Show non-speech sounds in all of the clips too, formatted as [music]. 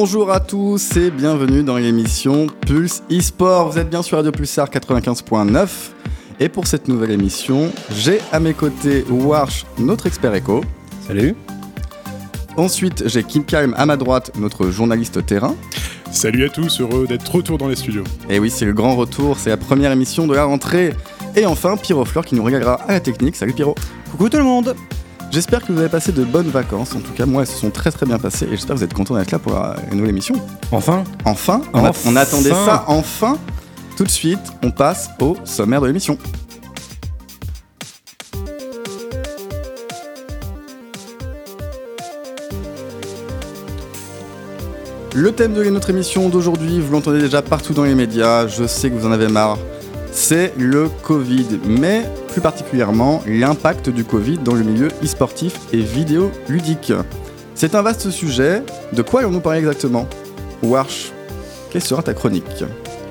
Bonjour à tous et bienvenue dans l'émission Pulse eSport. Vous êtes bien sur Radio Pulsar 95.9. Et pour cette nouvelle émission, j'ai à mes côtés Warsh, notre expert éco. Salut. Ensuite, j'ai Kim Kalm à ma droite, notre journaliste terrain. Salut à tous, heureux d'être retour dans les studios. Et oui, c'est le grand retour, c'est la première émission de la rentrée. Et enfin, Pyro Fleur qui nous régalera à la technique. Salut Pyro. Coucou tout le monde. J'espère que vous avez passé de bonnes vacances. En tout cas, moi, elles se sont très très bien passées. Et j'espère que vous êtes contents d'être là pour la, nouvelle émission. Enfin Enfin, on, a- on attendait ça enfin. Tout de suite, on passe au sommaire de l'émission. Le thème de notre émission d'aujourd'hui, vous l'entendez déjà partout dans les médias, je sais que vous en avez marre, c'est le Covid, mais plus particulièrement l'impact du Covid dans le milieu e-sportif et vidéoludique. C'est un vaste sujet, de quoi allons-nous parler exactement? Warsh, quelle sera ta chronique?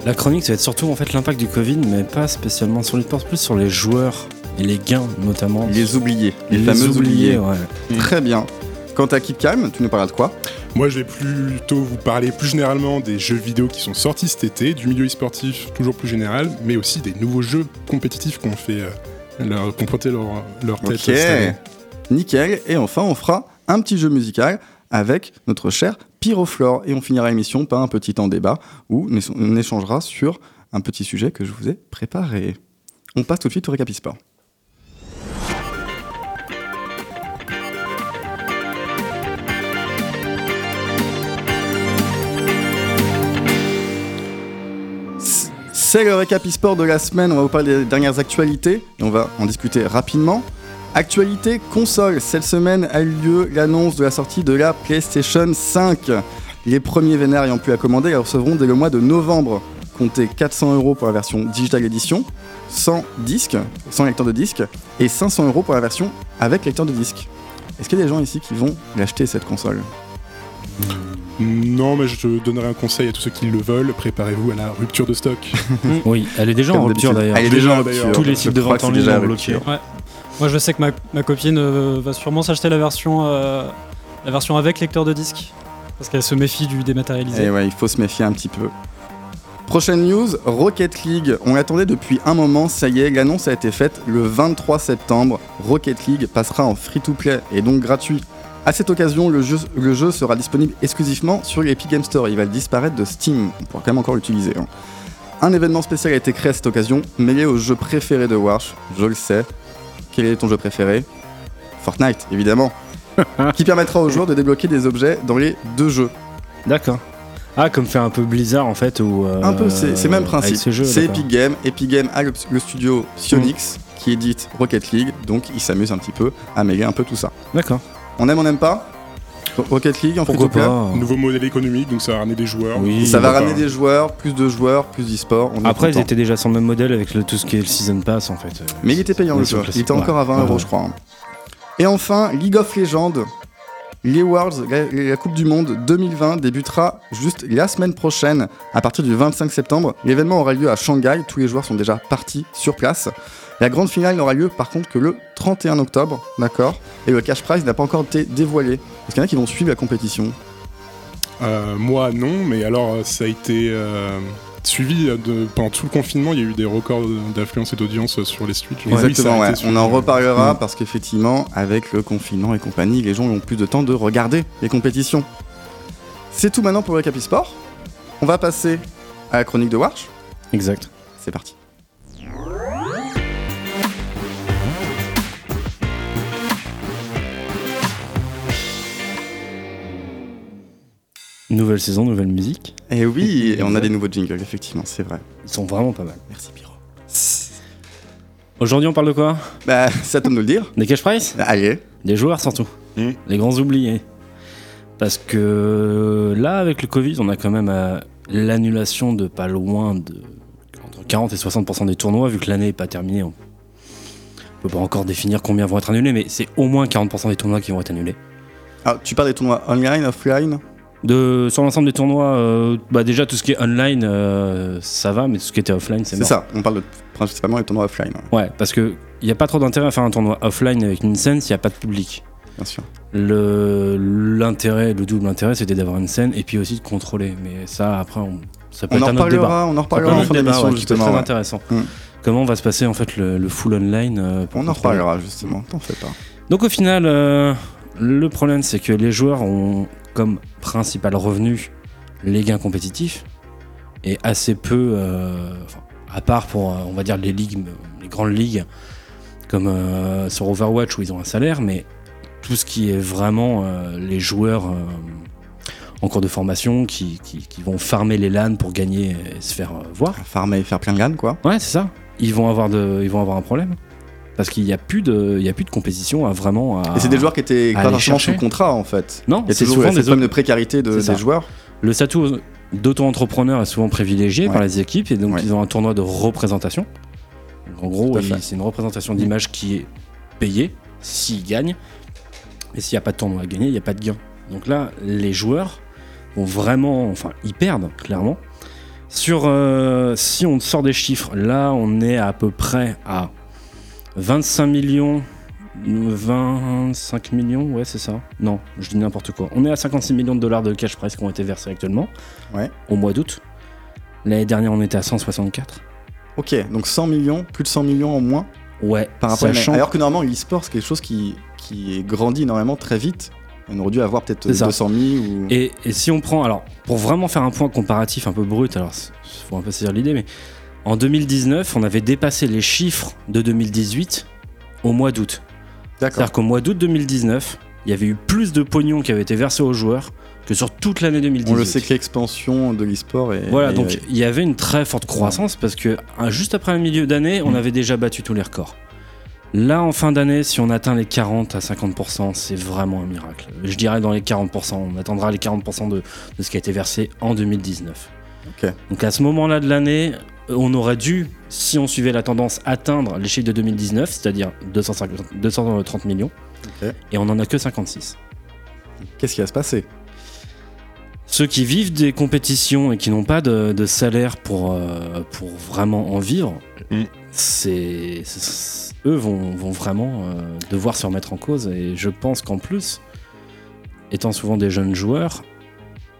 La chronique, ça va être surtout en fait l'impact du Covid, mais pas spécialement sur l'e-sport, plus sur les joueurs et les gains notamment. Les oubliés, les, fameux oubliés. ouais. Très bien. Quant à Keep Calm, tu nous parleras de quoi? Moi, je vais plutôt vous parler plus généralement des jeux vidéo qui sont sortis cet été, du milieu e-sportif toujours plus général, mais aussi des nouveaux jeux compétitifs qu'on fait, euh, leur, leur, leur tête Ok, nickel. Et enfin, on fera un petit jeu musical avec notre cher Pyroflore. Et on finira l'émission par un petit temps débat où on échangera sur un petit sujet que je vous ai préparé. On passe tout de suite au récap. C'est le récap e-sport de la semaine. On va vous parler des dernières actualités et on va en discuter rapidement. Actualité console. Cette semaine a eu lieu l'annonce de la sortie de la PlayStation 5. Les premiers vénères ayant pu la commander la recevront dès le mois de novembre. Comptez 400 euros pour la version Digital Edition, sans disque, sans lecteur de disque, et 500 euros pour la version avec lecteur de disque. Est-ce qu'il y a des gens ici qui vont l'acheter cette console? Non, mais je te donnerai un conseil à tous ceux qui le veulent, préparez-vous à la rupture de stock. [laughs] Oui, elle est déjà Comme en rupture d'ailleurs. Elle est déjà en Déjà, rupture. Tous les sites de vente en ligne déjà ont en bloqué. rupture. Ouais. Moi, je sais que ma, ma copine euh, va sûrement s'acheter la version, euh, la version avec lecteur de disque. Parce qu'elle se méfie du dématérialisé. Et ouais, il faut se méfier un petit peu. Prochaine news, Rocket League. On l'attendait depuis un moment, ça y est, l'annonce a été faite le 23 septembre. Rocket League passera en free-to-play et donc gratuit. À cette occasion, le jeu, le jeu sera disponible exclusivement sur l'Epic Game Store. Il va disparaître de Steam. On pourra quand même encore l'utiliser. hein. Un événement spécial a été créé à cette occasion, mêlé au jeu préféré de Warsh. Je le sais. Quel est ton jeu préféré? Fortnite, évidemment. [laughs] qui permettra aux joueurs de débloquer des objets dans les deux jeux. D'accord. Ah, comme fait un peu Blizzard en fait, ou. euh, Un peu, c'est le même avec principe. C'est. Epic Games. Epic Games a le, le studio Sionix qui édite Rocket League, donc il s'amuse un petit peu à mêler un peu tout ça. D'accord. On aime, on n'aime pas Ro- Rocket League en Pourquoi pas Nouveau modèle économique, donc ça va ramener des joueurs. Oui. Ça va ramener pas. des joueurs, plus de joueurs, plus d'e-sport. Après, ils étaient déjà sur le même modèle avec le- tout ce qui est le Season Pass en fait. Mais il était payant le jeu. Il était encore à 20 Ouais, euros, ouais. je crois. hein. Et enfin, League of Legends. Les Worlds, la, la Coupe du Monde 2020 débutera juste la semaine prochaine, à partir du 25 septembre. L'événement aura lieu à Shanghai, tous les joueurs sont déjà partis sur place. La grande finale n'aura lieu par contre que le 31 octobre, d'accord? Et le cash prize n'a pas encore été dévoilé. Est-ce qu'il y en a qui vont suivre la compétition? Euh, moi, non, mais alors euh, ça a été euh, suivi de, pendant tout le confinement. Il y a eu des records d'affluence et d'audience sur les oui, a Exactement, ouais. On en reparlera Mm. parce qu'effectivement, avec le confinement et compagnie, les gens ont plus de temps de regarder les compétitions. C'est tout maintenant pour le Capi Sport. On va passer à la chronique de Warsh. Exact. C'est parti. Nouvelle saison, nouvelle musique. Et oui, et on a des nouveaux jingles, effectivement, c'est vrai. Ils sont vraiment pas mal. Merci Piro. Aujourd'hui, on parle de quoi? Bah, à toi de nous le dire. Des cash price Allez. Des joueurs surtout. Mm. Les grands oubliés. Parce que là, avec le Covid, on a quand même euh, l'annulation de pas loin de entre 40 et 60% des tournois, vu que l'année n'est pas terminée. On peut pas encore définir combien vont être annulés, mais c'est au moins 40% des tournois qui vont être annulés. Alors, tu parles des tournois online, offline? De, sur l'ensemble des tournois, euh, bah déjà tout ce qui est online, euh, ça va, mais tout ce qui était offline, c'est C'est mort. ça, on parle de, principalement des tournois offline. ouais. Ouais, parce que il y a pas trop d'intérêt à faire un tournoi offline avec une scène s'il n'y a pas de public. bien sûr. Le l'intérêt, le double intérêt, c'était d'avoir une scène et puis aussi de contrôler. Mais ça, après, on, ça peut On être en un autre débat. reparlera, on en reparlera en fin d'émission justement. très ouais. intéressant. Mm. Comment va se passer en fait le, le full online euh, pour On en reparlera justement, t'en fais pas. Donc au final, le problème c'est que les joueurs ont comme principal revenu les gains compétitifs et assez peu, euh, enfin, à part pour euh, on va dire les ligues, les grandes ligues comme euh, sur Overwatch où ils ont un salaire, mais tout ce qui est vraiment euh, les joueurs en cours de formation qui, qui- qui vont farmer les LAN pour gagner et se faire voir. Farmer et faire plein de LAN, quoi. Ouais, c'est ça. Ils vont avoir de, ils vont avoir un problème parce qu'il n'y a plus de, il y a plus de compétition à vraiment. À... Et c'est des joueurs qui étaient forcément sous contrat en fait. Non, c'est souvent des problème de précarité de- des joueurs. Le statut d'auto-entrepreneur est souvent privilégié Ouais. par les équipes et donc Ouais. ils ont un tournoi de représentation. Donc, en gros, c'est une représentation d'image qui est payée s'ils gagnent. Et s'il n'y a pas de tournoi à gagner, il n'y a pas de gain. Donc là, les joueurs vont vraiment, enfin, ils perdent clairement. Sur, euh, si on sort des chiffres, là, on est à peu près à 25 millions. 25 millions, ouais, c'est ça. Non, je dis n'importe quoi. On est à 56 millions de dollars de cash prize qui ont été versés actuellement. Ouais. Au mois d'août. L'année dernière, on était à 164. Ok, donc 100 millions, plus de 100 millions en moins Ouais, par rapport à sachant- Alors que normalement, l'e-sport, c'est quelque chose qui, qui grandit énormément très vite. On aurait dû avoir peut-être C'est ça. 200 000 ou. Et, et si on prend, alors, pour vraiment faire un point comparatif un peu brut, alors, il faut un peu saisir l'idée, mais en 2019, on avait dépassé les chiffres de 2018 au mois d'août. C'est-à-dire qu'au mois d'août 2019, il y avait eu plus de pognon qui avait été versé aux joueurs que sur toute l'année 2018. On le sait que l'expansion de l'e-sport est. Voilà, est- donc il y avait une très forte croissance parce que hein, juste après un milieu d'année, on Mm. avait déjà battu tous les records. Là, en fin d'année, si on atteint les 40 à 50%, c'est vraiment un miracle. Je dirais dans les 40%, on atteindra les 40% de, de ce qui a été versé en 2019. Ok. Donc à ce moment-là de l'année, on aurait dû, si on suivait la tendance, atteindre les chiffres de 2019, c'est-à-dire 250 230 millions, et on n'en a que 56. Qu'est-ce qui va se passer? Ceux qui vivent des compétitions et qui n'ont pas de, de salaire pour, euh, pour vraiment en vivre, Mm. c'est- eux vont, vont vraiment euh, devoir se remettre en cause. Et je pense qu'en plus, étant souvent des jeunes joueurs,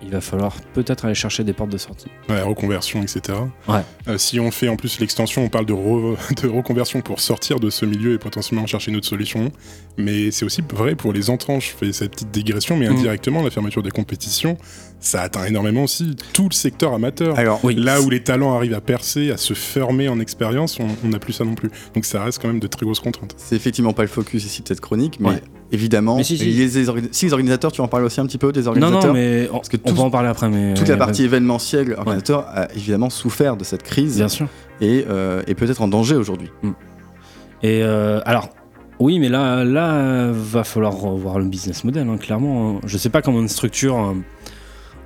il va falloir peut-être aller chercher des portes de sortie. Ouais, reconversion, etc. Ouais. Euh, si on fait en plus l'extension, on parle de, re- [laughs] de reconversion pour sortir de ce milieu et potentiellement chercher une autre solution. Mais c'est aussi vrai pour les entrants. Je fais cette petite digression, mais Mm. indirectement, la fermeture des compétitions, ça atteint énormément aussi tout le secteur amateur. Alors, Oui. Là où les talents arrivent à percer, à se fermer en expérience, on on n'a plus ça non plus. Donc ça reste quand même de très grosses contraintes. c'est effectivement pas le focus ici de cette chronique, mais Ouais. Évidemment, Mais si, si. Les, orga- si les organisateurs, tu en parles aussi un petit peu des Non, organisateurs non, mais on, que on tout- va en parler après. Mais Toute la euh, partie événementielle, organisateur a évidemment souffert de cette crise Bien sûr. et euh, est peut-être en danger aujourd'hui. Et euh, alors, oui, mais là, là, va falloir revoir le business model, hein, clairement. hein. Je sais pas comment une structure.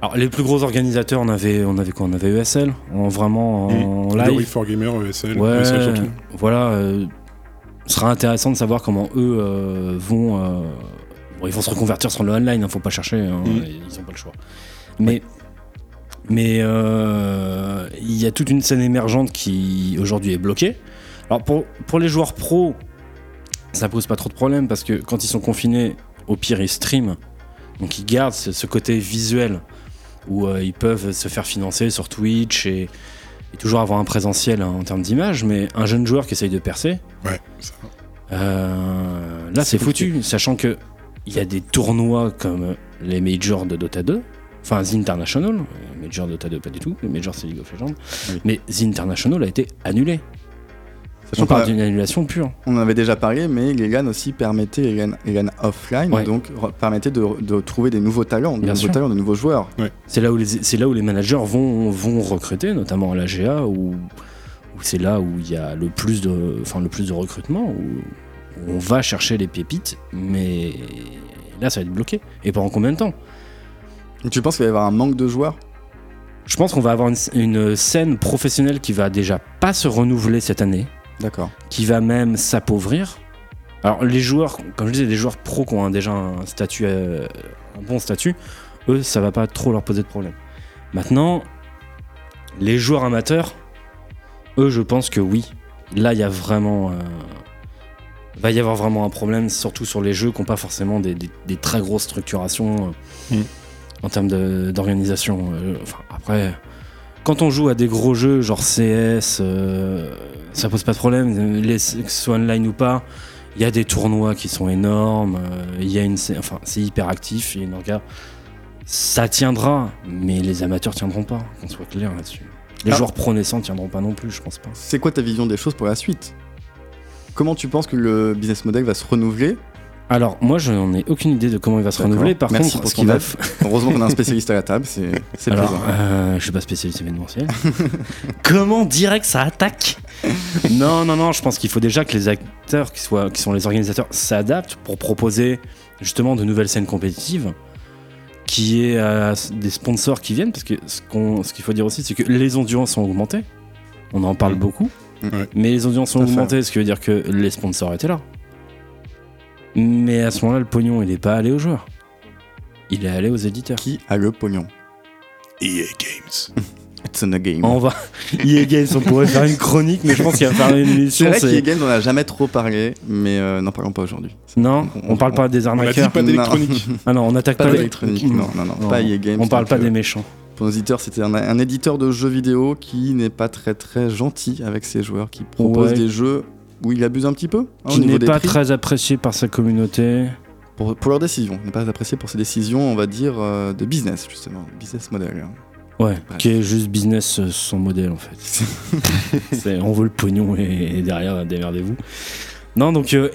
Alors, les plus gros organisateurs, on avait, on avait quoi? On avait ESL, en vraiment en Glory live. for Gamer, ESL, Ouais, ESL surtout. voilà. euh, ce sera intéressant de savoir comment eux euh, vont. euh, bon, ils vont se reconvertir sur le online, hein, faut pas chercher, hein, Mm. ils ont pas le choix. Mais. Mais euh, il y a toute une scène émergente qui aujourd'hui est bloquée. Alors pour, pour les joueurs pros, ça pose pas trop de problème parce que quand ils sont confinés, au pire ils streament. Donc ils gardent ce, ce côté visuel où euh, ils peuvent se faire financer sur Twitch et, et toujours avoir un présentiel hein, en termes d'image. Mais un jeune joueur qui essaye de percer, Ouais, ça. euh, là C'est foutu, sachant que il y a des tournois comme les majors de Dota 2, enfin The International, euh, Major Dota 2 pas du tout, les majors c'est League of Legends, Oui. mais The International a été annulé. Sachant On parle d'une annulation pure. on en avait déjà parlé, mais les LAN aussi permettaient, les LAN, les LAN offline, Ouais. donc permettaient de, de trouver des nouveaux talents, de Bien nouveaux sûr. talents, de nouveaux joueurs. C'est là où les c'est là où les managers vont vont recruter, notamment à la GA où, où c'est là où il y a le plus de enfin le plus de recrutement où, où on va chercher les pépites, mais là ça va être bloqué. Et pendant combien de temps? Tu penses qu'il va y avoir un manque de joueurs? Je pense qu'on va avoir une, une scène professionnelle qui va déjà pas se renouveler cette année. D'accord. qui va même s'appauvrir. Alors les joueurs, comme je disais, les joueurs pros qui ont déjà un statut, euh, un bon statut, eux, ça va pas trop leur poser de problème. Maintenant, les joueurs amateurs, eux, je pense que oui. Là, il y a vraiment, euh, va y avoir vraiment un problème, surtout sur les jeux qui n'ont pas forcément des, des- des très grosses structurations euh, Mm. en termes d'organisation. Enfin, après, quand on joue à des gros jeux genre CS, euh, ça pose pas de problème, les, que ce soit online ou pas. Il y a des tournois qui sont énormes, euh, il une, enfin, c'est hyper actif, il y a une orga. Ça tiendra, mais les amateurs tiendront pas, qu'on soit clair là-dessus. Les Ah. joueurs pro naissants tiendront pas non plus, je pense pas. C'est quoi ta vision des choses pour la suite? Comment tu penses que le business model va se renouveler Alors, moi, je n'en ai aucune idée de comment il va se renouveler. Par Merci contre, pour ce ton qui va. Heureusement qu'on a un spécialiste à la table, c'est Alors, euh, je suis pas spécialiste événementiel. comment direct ça attaque? Non, non, non. Je pense qu'il faut déjà que les acteurs, qui, soient, qui sont les organisateurs, s'adaptent pour proposer justement de nouvelles scènes compétitives, qui est euh, des sponsors qui viennent, parce que ce qu'il faut dire aussi, c'est que les audiences ont augmenté. On en parle Mhm. beaucoup, mais les audiences ont augmenté, ce qui veut dire que les sponsors étaient là. Mais à ce moment-là, le pognon, il n'est pas allé aux joueurs. Il est allé aux éditeurs. Qui a le pognon EA Games. [laughs] It's in a game. On va. [laughs] EA Games, on pourrait faire une chronique, mais je pense qu'il va faire une C'est émission. vrai c'est- qu'EA Games, on n'a jamais trop parlé, mais euh, n'en parlons pas aujourd'hui. Non, on parle pas des On arnaqueurs. pas d'électronique. [laughs] Ah non, on attaque Pas pas, les. d'électronique, non, non, non, Non, pas EA Games. On parle donc, pas euh, des méchants. Pour nos éditeurs, c'était un, un éditeur de jeux vidéo qui n'est pas très très gentil avec ses joueurs, qui propose Ouais. des jeux où il abuse un petit peu hein, Qui n'est pas prix. très apprécié par sa communauté. pour, pour leurs décisions. Il n'est pas apprécié pour ses décisions, on va dire, euh, de business, justement, business model. hein. Ouais, Bref. qui est juste business euh, sans modèle en fait. [laughs] C'est- on veut le pognon et, et derrière, démerdez-vous. Non, donc, euh,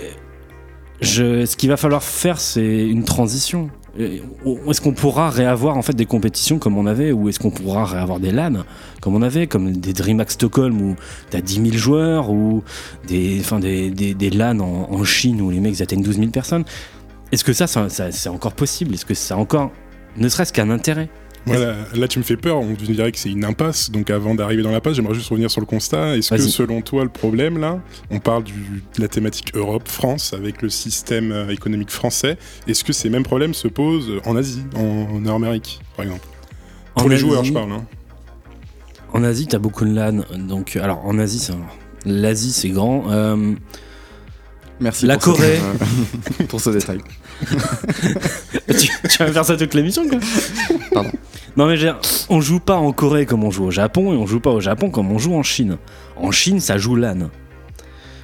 je, ce qu'il va falloir faire, c'est une transition. On- Est-ce qu'on pourra réavoir en fait des compétitions comme on avait ou est-ce qu'on pourra réavoir des LAN comme on avait, comme des DreamHack Stockholm où t'as 10 000 joueurs ou des, enfin, des, des, LAN en, Chine où les mecs atteignent 12 000 personnes? Est-ce que ça, ça, ça- c'est encore possible? Est-ce que ça a encore, ne serait-ce qu'un intérêt? Voilà, là tu me fais peur, on dirait que c'est une impasse. Donc avant d'arriver dans l'impasse, j'aimerais juste revenir sur le constat. Est-ce que selon toi le problème là, on parle du- de la thématique Europe-France avec le système euh, économique français, est-ce que ces mêmes problèmes se posent en Asie, en, en Nord-Amérique par exemple? Pour En les Asie- joueurs je parle. hein. En Asie, t'as beaucoup de LAN. Donc, alors en Asie, c'est l'Asie, c'est grand. Euh, Merci La pour, Corée. ce- euh, [laughs] pour ce détail. [laughs] tu, tu vas faire ça toute l'émission, quoi Pardon. Non, mais je veux dire, on joue pas en Corée comme on joue au Japon et on joue pas au Japon comme on joue en Chine. En Chine, ça joue LAN.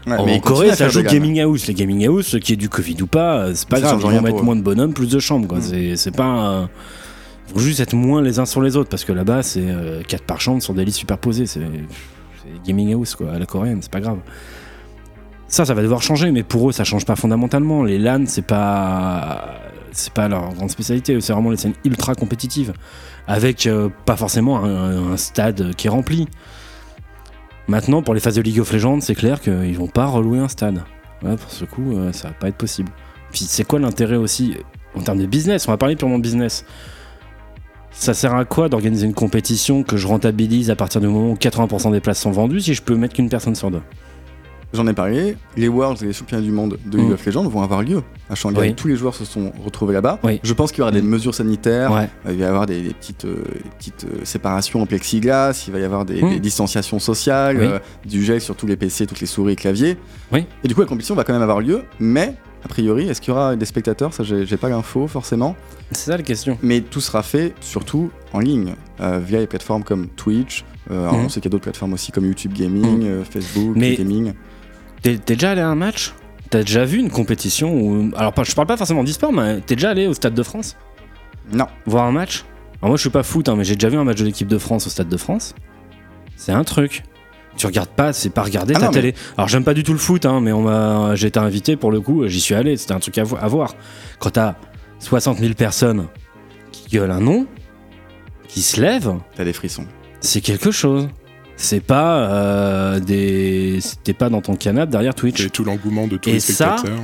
Ouais, en Corée, ça joue gaming house. Les gaming house, qui est du Covid ou pas, euh, c'est pas grave. Ils vont mettre moins de bonhommes, plus de chambres. Quoi. Mm. C'est, pas. euh, faut juste être moins les uns sur les autres parce que là-bas, c'est 4 par chambre sur des lits superposés. C'est, c'est gaming house, quoi, à la coréenne, c'est pas grave. Ça, ça va devoir changer, mais pour eux, ça change pas fondamentalement. Les LAN, c'est pas. C'est pas leur grande spécialité. C'est vraiment les scènes ultra compétitives. Avec euh, pas forcément un, stade qui est rempli. Maintenant, pour les phases de League of Legends, c'est clair qu'ils vont pas relouer un stade. Pour ce coup, euh, ça va pas être possible. Puis c'est quoi l'intérêt aussi en termes de business? On va parler purement de business. Ça sert à quoi d'organiser une compétition que je rentabilise à partir du moment où 80% des places sont vendues si je peux mettre qu'une personne sur deux? J'en ai parlé, les Worlds et les championnats du monde de League Mm. of Legends vont avoir lieu à Shanghai. Oui. Tous les joueurs se sont retrouvés là-bas. Oui. Je pense qu'il y aura des Mm. mesures sanitaires, Ouais. il va y avoir des, des petites, euh, des petites euh, séparations en plexiglas, il va y avoir des, Mm. des distanciations sociales, Oui. euh, du gel sur tous les PC, toutes les souris et claviers. Et du coup, la compétition va quand même avoir lieu, mais a priori, est-ce qu'il y aura des spectateurs? Ça, j'ai pas l'info forcément. C'est ça la question. Mais tout sera fait surtout en ligne, euh, via les plateformes comme Twitch. euh. On sait qu'il y a d'autres plateformes aussi comme YouTube Gaming, euh, Facebook Mais- Gaming. T'es déjà allé à un match? T'as déjà vu une compétition où... Alors pas- je parle pas forcément d'e-sport, mais t'es déjà allé au Stade de France? Non. voir un match? Alors moi je suis pas foot, hein, mais j'ai déjà vu un match de l'équipe de France au Stade de France. C'est un truc. Tu regardes pas, c'est pas regarder Ah ta non, télé. Alors j'aime pas du tout le foot, hein, mais on m'a, j'ai été invité pour le coup, j'y suis allé, c'était un truc à, vo- à voir. Quand t'as 60 000 personnes qui gueulent un nom, qui se lèvent, T'as des frissons. c'est quelque chose. C'est pas euh, des, t'es pas dans ton canapé derrière Twitch. Et tout l'engouement de tous Et les ça, spectateurs.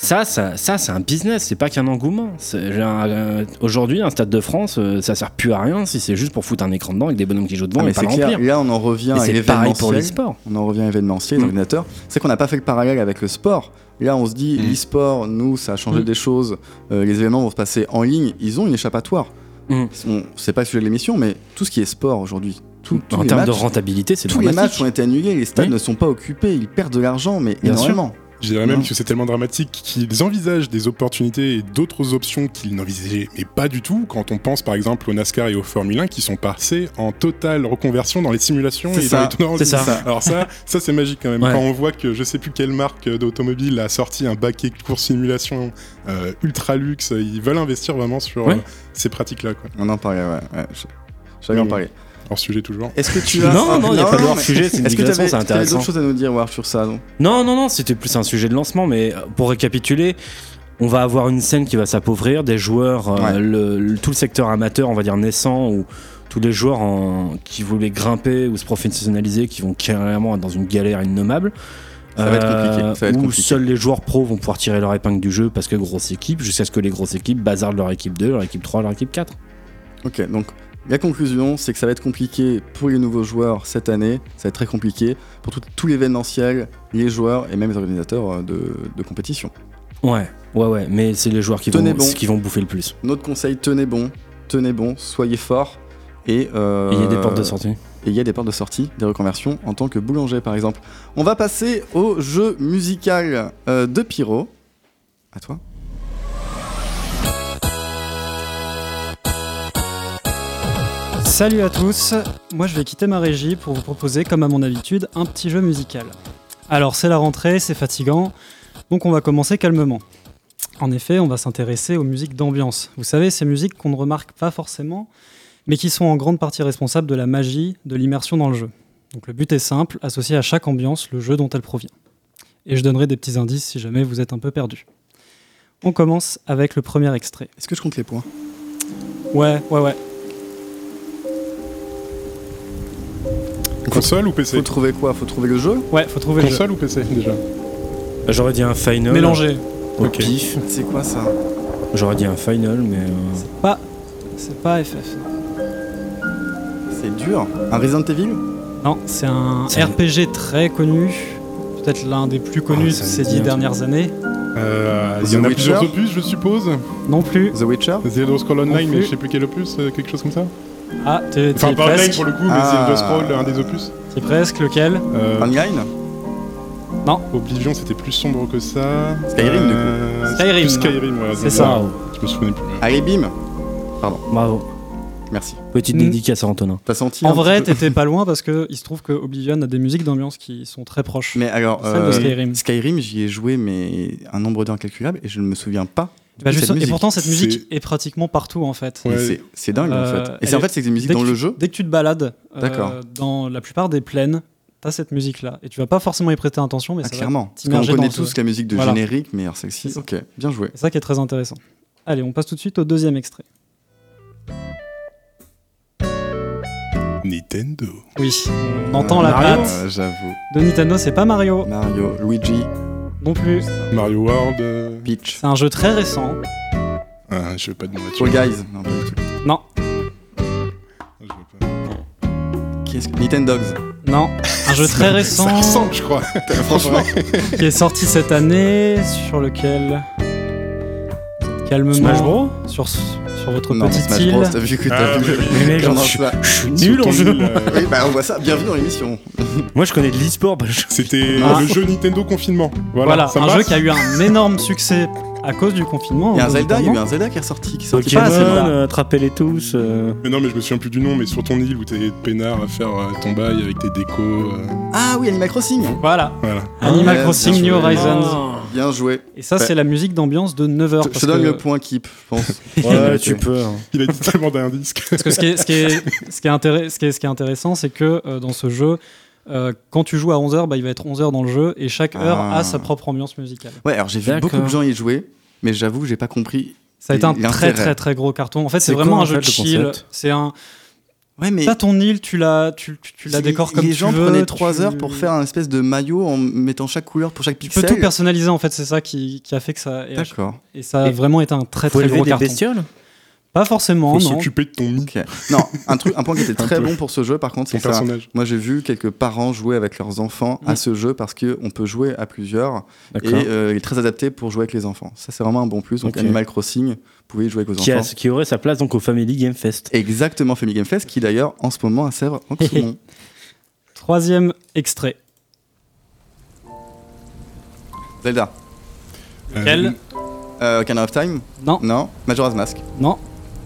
Ça, ça, ça c'est un business, c'est pas qu'un engouement. Euh, Aujourd'hui, un stade de France, euh, ça sert plus à rien si c'est juste pour foutre un écran dedans avec des bonhommes qui jouent devant Ah, et mais pas clair, remplir. là on en revient Et à pour l'événementiel. l'e-sport. On en revient à l'événementiel, les Mm. ordinateurs. C'est qu'on n'a pas fait le parallèle avec le sport. Là, on se dit, Mm. l'e-sport, nous, ça a changé Mm. des choses. Euh, les événements vont se passer en ligne. Ils ont une échappatoire. Mm. On- C'est pas le sujet de l'émission, mais tout ce qui est sport aujourd'hui, tout, En termes de rentabilité, c'est tous les matchs ont été annulés. Les stades Oui. ne sont pas occupés. Ils perdent de l'argent, mais Bien énormément. Je dirais même Non. que c'est tellement dramatique qu'ils envisagent des opportunités et d'autres options qu'ils n'envisageaient mais pas du tout quand on pense par exemple au NASCAR et au Formule 1 qui sont passés en totale reconversion dans les simulations C'est et ça, dans les ça. Alors ça, [laughs] ça c'est magique quand même. Ouais. Quand on voit que je sais plus quelle marque d'automobile a sorti un baquet pour simulation euh, ultra luxe, ils veulent investir vraiment sur Ouais. euh, ces pratiques-là. quoi. On en parlait, ouais. ouais. je- J'allais en Oui. Hors sujet toujours. Est-ce que tu [laughs] as. Non, non, il n'y a pas de c'est une Est-ce que tu avais, c'est intéressant. d'autres choses à nous dire, War, sur ça non Non, non, non, c'était plus un sujet de lancement, mais euh, pour récapituler, on va avoir une scène qui va s'appauvrir, des joueurs, euh, le, le- tout le secteur amateur, on va dire naissant, ou tous les joueurs en- qui voulaient grimper ou se professionnaliser, qui vont carrément être dans une galère innommable. Ça va être compliqué, ça va être où compliqué. seuls les joueurs pros vont pouvoir tirer leur épingle du jeu parce que grosse équipe, jusqu'à ce que les grosses équipes bazardent leur équipe 2, leur équipe 3, leur équipe 4. Ok, donc la conclusion, c'est que ça va être compliqué pour les nouveaux joueurs cette année. Ça va être très compliqué pour tout, tout l'événementiel, les joueurs et même les organisateurs euh, de, de compétition. Ouais, ouais, ouais, mais c'est les joueurs qui vont, bon. qui vont bouffer le plus. Notre conseil, tenez bon, tenez bon, soyez forts. Et euh, Et il y a des portes de sortie. Et il y a des portes de sortie, des reconversions en tant que boulanger par exemple. On va passer au jeu musical euh, de Pyro. À toi. Salut à tous, moi je vais quitter ma régie pour vous proposer, comme à mon habitude, un petit jeu musical. Alors c'est la rentrée, c'est fatigant, donc on va commencer calmement. En effet, on va s'intéresser aux musiques d'ambiance. Vous savez, ces musiques qu'on ne remarque pas forcément, mais qui sont en grande partie responsables de la magie, de l'immersion dans le jeu. Donc le but est simple, associer à chaque ambiance le jeu dont elle provient. Et je donnerai des petits indices si jamais vous êtes un peu perdu. On commence avec le premier extrait. Est-ce que je compte les points? Ouais, ouais, ouais. Console ou PC Faut trouver quoi Faut trouver le jeu Ouais, faut trouver le jeu. Console ou PC déjà J'aurais dit un final. Mélangé. Au Ok. pif. C'est quoi ça J'aurais dit un final, mais. euh, Pas, c'est pas FF. C'est dur. Un Resident Evil Non, c'est un C'est un- RPG très connu, peut-être l'un des plus connus Ah, ça de me ces dit dix un dernières années. Euh, Il The y en a Witcher plusieurs opus, je suppose. Non plus. The Witcher The Elder Scrolls Online, mais je sais plus quel opus, euh, quelque chose comme ça. Ah, t'es Enfin, pas online presque. pour le coup, mais Ah. Scrolls, un des opus. T'y es presque, lequel Euh, Online Oblivion, c'était plus sombre que ça. Skyrim, du coup. coup. Skyrim. Plus Skyrim, ouais. C'est ça. Bravo. Je me souvenais plus. Allez, bim Bravo. Merci. Petite Mm. dédicace à Antonin. T'as senti En vrai, peu- t'étais pas loin parce que il se trouve que Oblivion a des musiques d'ambiance qui sont très proches. Mais alors, Celle de euh, Skyrim. Skyrim, j'y ai joué, mais un nombre d'heures incalculable, et je ne me souviens pas. Bah, cette et musique. pourtant, cette musique est pratiquement partout en fait. Ouais. c'est- dingue en Euh, fait. Et elle c'est en fait, c'est des musiques dès dans que le tu- jeu. Dès que tu te balades euh, dans la plupart des plaines, t'as cette musique-là. Et tu vas pas forcément y prêter attention, mais Ah, ça va clairement. Parce qu'on t'immerger connaît tous la musique de Voilà. générique, C'est ça. ok, bien joué. C'est ça qui est très intéressant. Allez, on passe tout de suite au deuxième extrait. Nintendo. Oui, on entend la Mario patte Euh, J'avoue. de Nintendo, c'est pas Mario Mario, Luigi, non plus. Mario World. euh, Peach, C'est un jeu très récent. Ah, je veux pas de nourriture. Fall Guys. Non, pas du tout. Non, Je veux pas. Qu'est-ce que- Nintendogs. non, un jeu [laughs] très récent Ça ressemble, je crois. [laughs] Franchement. qui est sorti cette année, sur lequel calmement Smash Bros sur sur votre Non, petite Smash île. Bros, t'as vu que t'as Ah, vu. Mais suis- ça Je suis nul en jeu. euh, Oui, bah on voit ça. Bienvenue dans l'émission. [laughs] Moi, je connais de l'e-sport. bah, je- C'était Ah. le jeu Nintendo confinement. Voilà, Voilà, ça un jeu qui a eu un énorme succès à cause du confinement. Il y a un Zelda, il y a eu notamment. un Zelda qui est ressorti. Qui est sorti Pokémon, pas. Zelda. euh, attrapez-les tous. euh. Mais non, mais je me souviens plus du nom, mais sur ton île où t'es peinard à faire euh, ton bail avec tes décos. euh, Ah oui, Animal Crossing. Voilà, voilà. Animal ouais, Crossing New. Horizons. Ah. Bien joué. Et ça, Ouais. c'est la musique d'ambiance de 9h. Je te donne le point Keep, je pense. [laughs] Ouais, tu peux. hein. Il a dit tellement d'indices. que- Parce que ce qui est, ce qui est, ce qui est, intéress- ce qui est- ce qui est intéressant, c'est que euh, dans ce jeu, euh, quand tu joues à 11h, bah, il va être 11h dans le jeu et chaque heure Ah. a sa propre ambiance musicale. Ouais, alors j'ai vu beaucoup de gens y jouer, mais j'avoue que j'ai pas compris. Ça a été un très très très gros carton. En fait, c'est vraiment quoi, un jeu de chill. C'est un. Ouais, mais T'as ton île, tu la, tu, tu- tu la décores comme les tu gens veux. prenaient 3 tu- heures pour faire un espèce de maillot en mettant chaque couleur pour chaque Tu peux pixel. tout personnaliser en fait, c'est ça qui, qui a fait que ça. D'accord. et ça a Et vraiment été un très très gros des carton. bestioles Pas forcément, Faut non. s'occuper de ton nid, Ok. Non, un truc, un point qui [laughs] était très bon pour ce jeu, par contre, c'est ça. personnage. Moi, j'ai vu quelques parents jouer avec leurs enfants à Mm. ce jeu parce que on peut jouer à plusieurs et euh, il est très adapté pour jouer avec les enfants. Ça, c'est vraiment un bon plus. Donc, Ok. Animal Crossing, vous pouvez y jouer avec vos Qui, a- enfants. qui aurait sa place donc au Family Game Fest. Exactement, Family Game Fest, qui d'ailleurs, en ce moment, a Sèvres en [laughs] Toulon. Troisième extrait. Zelda. Euh, Quel Euh, Ocarina of Time? Non, Non. Majora's Mask? non,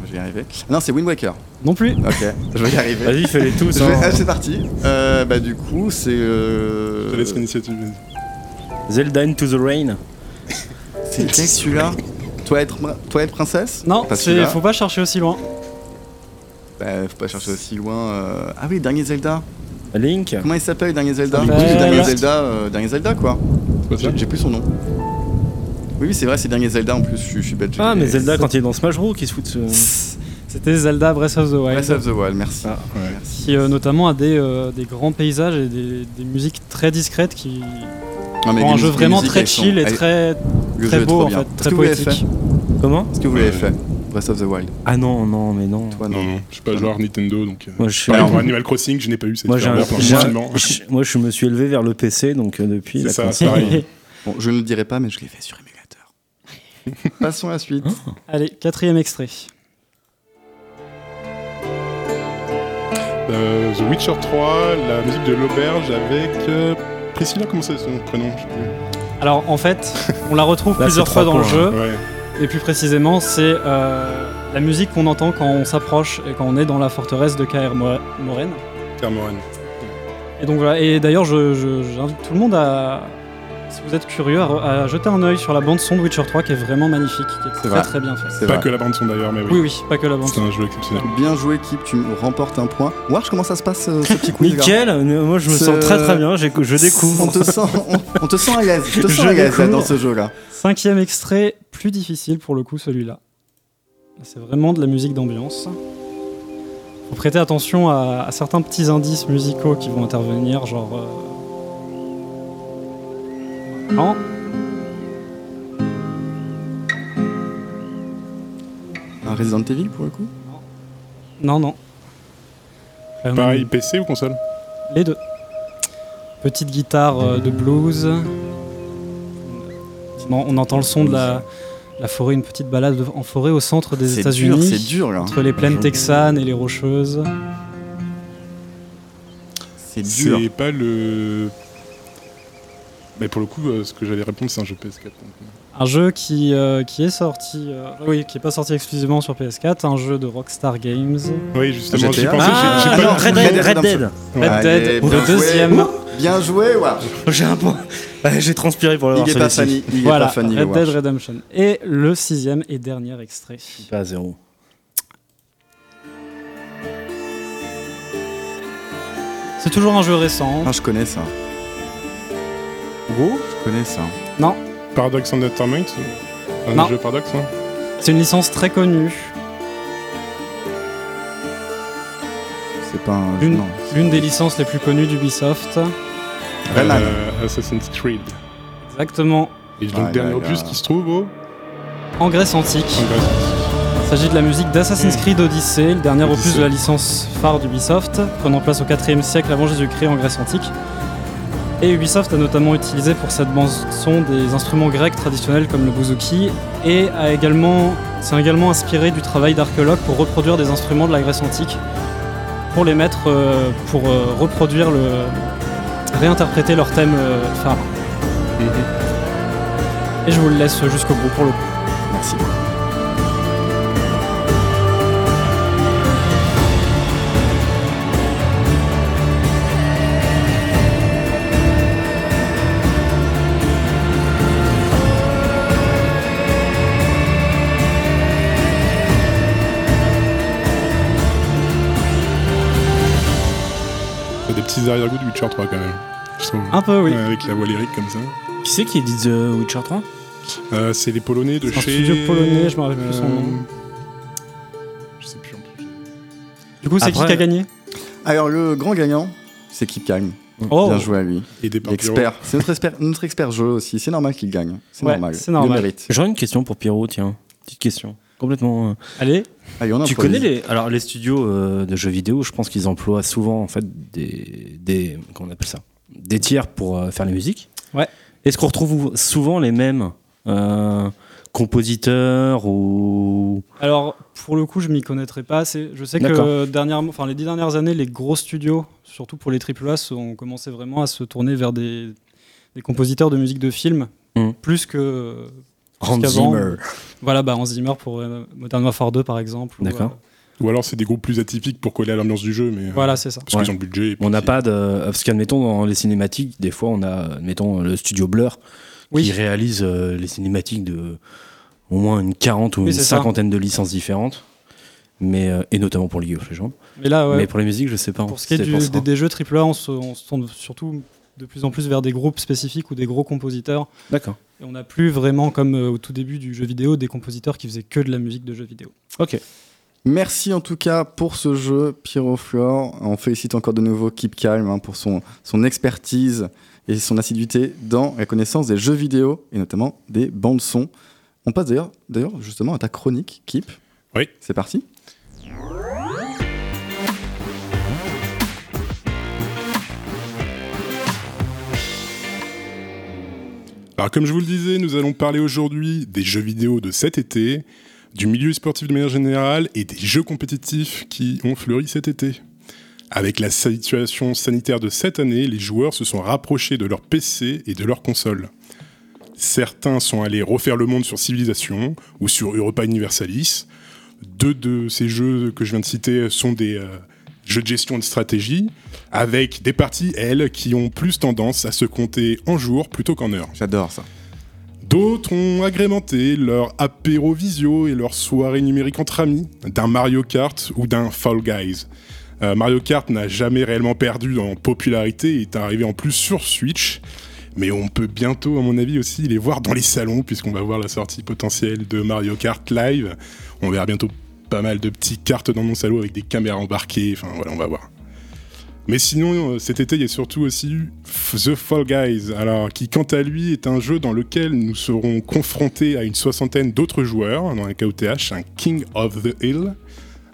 Je vais y arriver. Non, c'est Wind Waker. non plus. Ok, je vais y arriver. Vas-y, fais-les tous. Je vais- hein. ah, c'est parti. Euh, bah du coup, c'est. Euh... Je te laisse l'initiative. vas-y. Zelda Into the Rain. C'est lequel celui-là? Toilette, pr- Toilette princesse? Non, Pas c'est celui-là. faut pas chercher aussi loin. Bah, faut pas chercher aussi loin. euh. Ah oui, dernier Zelda. Link. Comment il s'appelle, le dernier Zelda? Oui, le dernier Zelda, euh, dernier Zelda quoi. J'ai plus son nom. Oui, oui, c'est vrai, c'est dernier Zelda en plus. Je, suis- je suis bête. Ah, mais Zelda, quand il est dans Smash Bros, qui se fout de ce. C'était Zelda Breath of the Wild. Breath of the Wild, merci. Ah, ouais. Merci. Qui euh, notamment a des, euh, des grands paysages et des, des musiques très discrètes qui Non, mais un jeu vraiment très sont- chill et très, le très beau en fait, très poétique. Comment Est-ce que vous l'avez fait Breath of the Wild? Ah non, non, mais non. Toi, Non, non. non, je suis pas joueur Nintendo donc. euh, Moi, je suis. pareil Alors, pour Animal Crossing, je n'ai pas eu cette Moi, j'ai un- moi, je me suis élevé vers le PC, donc euh, depuis. C'est ça, pareil. Bon, je ne le dirai pas, mais je l'ai fait sur émulateur. [laughs] Passons à la suite. Allez, quatrième extrait. Euh, The Witcher 3, la musique de l'auberge avec euh, Priscilla, comment c'est son prénom Je sais plus. Alors en fait, on la retrouve [laughs] Là, plusieurs c'est fois dans le jeu, Ouais. et plus précisément, c'est euh, la musique qu'on entend quand on s'approche et quand on est dans la forteresse de Kaer Mo- Morhen. Carmoran. Et donc voilà, et d'ailleurs, je- je- j'invite tout le monde à, si vous êtes curieux, à, jeter un œil sur la bande son de Witcher 3 qui est vraiment magnifique, qui est très vrai. très bien faite. C'est Pas vrai. que la bande son d'ailleurs, mais oui. Oui, oui, pas que la bande C'est son. un jeu exceptionnel. Bien joué, équipe. Tu me remportes un point. Warch, comment ça se passe euh, ce petit [laughs] quiz Nickel, euh, moi je me sens très très bien, je On découvre. te sent, on, on te sent à l'aise. [laughs] Je te Je sens à l'aise dans ce jeu-là. Cinquième extrait, plus difficile pour le coup celui-là. C'est vraiment de la musique d'ambiance. Faut prêter attention à, à certains petits indices musicaux qui vont intervenir, genre. euh, Non. Un Resident Evil pour le coup Non, non. Euh, Pareil, PC ou console Les deux. Petite guitare euh, de blues. On, on entend le son de la, la forêt, une petite balade de- en forêt au centre des C'est dur, États-Unis. c'est dur là. Entre les plaines texanes et les rocheuses. C'est dur. C'est pas le. Mais pour le coup, euh, ce que j'allais répondre, c'est un jeu PS4. donc, euh, Un jeu qui, euh, qui est sorti, euh, oui, qui est pas sorti exclusivement sur PS4, un jeu de Rockstar Games. Oui, justement, GTA. j'y pensais. Ah, j'ai- j'ai pas non, Red Dead, Red Dead Red Dead. Red Allez, Dead, le joué. deuxième. Bien joué, Warch. [laughs] J'ai un point. J'ai transpiré pour l'avoir Il est pas funny. Il est Voilà, pas funny, le Red Dead. Redemption. Et le sixième et dernier extrait. Pas à zéro. C'est toujours un jeu récent. Ah, je connais ça. Go Je connais ça. Paradox Entertainment Un Non. jeu Paradox, non C'est une licence très connue. C'est pas un. L'une Non. l'une des licences les plus connues d'Ubisoft. Rayman. Euh, Assassin's Creed. Exactement. Et donc, Ah, dernier opus qui se trouve au. En Grèce antique. en Grèce. Il s'agit de la musique d'Assassin's Creed Odyssey, le dernier opus de la licence phare d'Ubisoft, prenant place au 4e siècle avant Jésus-Christ en Grèce antique. Et Ubisoft a notamment utilisé pour cette bande son des instruments grecs traditionnels comme le bouzouki et a également, s'est également inspiré du travail d'archéologues pour reproduire des instruments de la Grèce antique, pour les mettre, euh, pour euh, reproduire le, réinterpréter leur thème euh, phare. Et je vous le laisse jusqu'au bout pour le coup. Merci. Petits arrière-goûts de Witcher 3 quand même. Je trouve. Un peu, oui. Ouais, avec la voix lyrique comme ça. Qui c'est qui dit The Witcher 3 Euh, c'est les Polonais de C'est un chez. studio polonais, je me rappelle plus son nom. Je sais plus en plus. Du coup, c'est qui Après- qui a gagné? Alors, le grand gagnant, c'est Keep Calm. Oh, Bien joué à lui. Pyro. L'expert. C'est notre expert, notre expert jeu aussi. C'est normal qu'il gagne. C'est Ouais, normal. c'est normal. Il le mérite. J'aurais une question pour Pierrot, tiens. Petite question. Complètement. euh, Allez, On Tu connais les alors les studios euh, de jeux vidéo, je pense qu'ils emploient souvent en fait des des comment on appelle ça? Des tiers pour euh, faire les musiques. Ouais. Est-ce qu'on retrouve souvent les mêmes euh, compositeurs ou? Alors pour le coup, je m'y connaîtrais pas assez. Je sais que dernièrement, enfin les dix dernières années, les gros studios, surtout pour les AAA, ont commencé vraiment à se tourner vers des, des compositeurs de musique de film Mm. Plus que. Hans Zimmer. Voilà, bah, Hans Zimmer pour euh, Modern Warfare 2 par exemple. ou, D'accord. euh, Ou alors c'est des groupes plus atypiques pour coller à l'ambiance du jeu, mais euh, voilà, c'est ça. parce Ouais. qu'ils ont le budget. On n'a pas de. Parce qu'admettons, dans les cinématiques, des fois, on a, admettons, le studio Blur Oui. qui réalise euh, les cinématiques de au moins une quarante ou Oui, une ça. cinquantaine de licences différentes. Mais, euh, et notamment pour League of Legends. Mais là, ouais, Mais pour les musiques, je sais pas. pour ce qui est du- des jeux AAA, on se, on se tourne surtout de plus en plus vers des groupes spécifiques ou des gros compositeurs. D'accord. Et on n'a plus vraiment, comme euh, au tout début du jeu vidéo, des compositeurs qui faisaient que de la musique de jeux vidéo. Ok. Merci en tout cas pour ce jeu, Pyroflore. On félicite encore de nouveau Keep Calm hein, pour son, son expertise et son assiduité dans la connaissance des jeux vidéo et notamment des bandes son. On passe d'ailleurs, d'ailleurs justement à ta chronique, Keep. Oui. C'est parti. Alors comme je vous le disais, nous allons parler aujourd'hui des jeux vidéo de cet été, du milieu sportif de manière générale et des jeux compétitifs qui ont fleuri cet été. Avec la situation sanitaire de cette année, les joueurs se sont rapprochés de leur PC et de leur console. Certains sont allés refaire le monde sur Civilization ou sur Europa Universalis. Deux de ces jeux que je viens de citer sont des euh, jeux de gestion de stratégie, avec des parties, elles, qui ont plus tendance à se compter en jours plutôt qu'en heures. J'adore ça. D'autres ont agrémenté leur apéro visio et leur soirée numérique entre amis d'un Mario Kart ou d'un Fall Guys. Euh, Mario Kart n'a jamais réellement perdu en popularité et est arrivé en plus sur Switch. Mais on peut bientôt, à mon avis, aussi les voir dans les salons, puisqu'on va voir la sortie potentielle de Mario Kart Live. On verra bientôt pas mal de petits cartes dans mon salon avec des caméras embarquées. Enfin voilà, on va voir. Mais sinon, euh, cet été, il y a surtout aussi The Fall Guys, alors qui, quant à lui, est un jeu dans lequel nous serons confrontés à une soixantaine d'autres joueurs, dans un KOTH, un King of the Hill.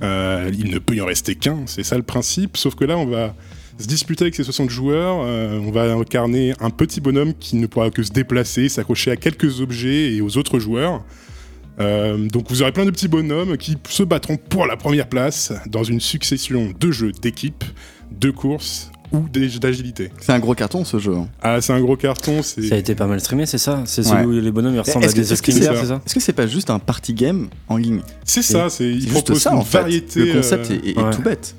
Euh, il ne peut y en rester qu'un, c'est ça le principe, sauf que là, on va se disputer avec ces 60 joueurs, euh, on va incarner un petit bonhomme qui ne pourra que se déplacer, s'accrocher à quelques objets et aux autres joueurs. Euh, donc vous aurez plein de petits bonhommes qui se battront pour la première place dans une succession de jeux d'équipe, de courses ou d'agilité. C'est un gros carton ce jeu. hein. Ah, c'est un gros carton. C'est Ça a été pas mal streamé, c'est ça? C'est Ouais. où les bonhommes ils ressemblent à Est-ce que- des Eskimos, c'est- ça? Est-ce que c'est pas juste un party game en ligne? C'est ça. C'est il propose ça une en fait. variété. Le concept euh, est, est- est ouais. tout bête.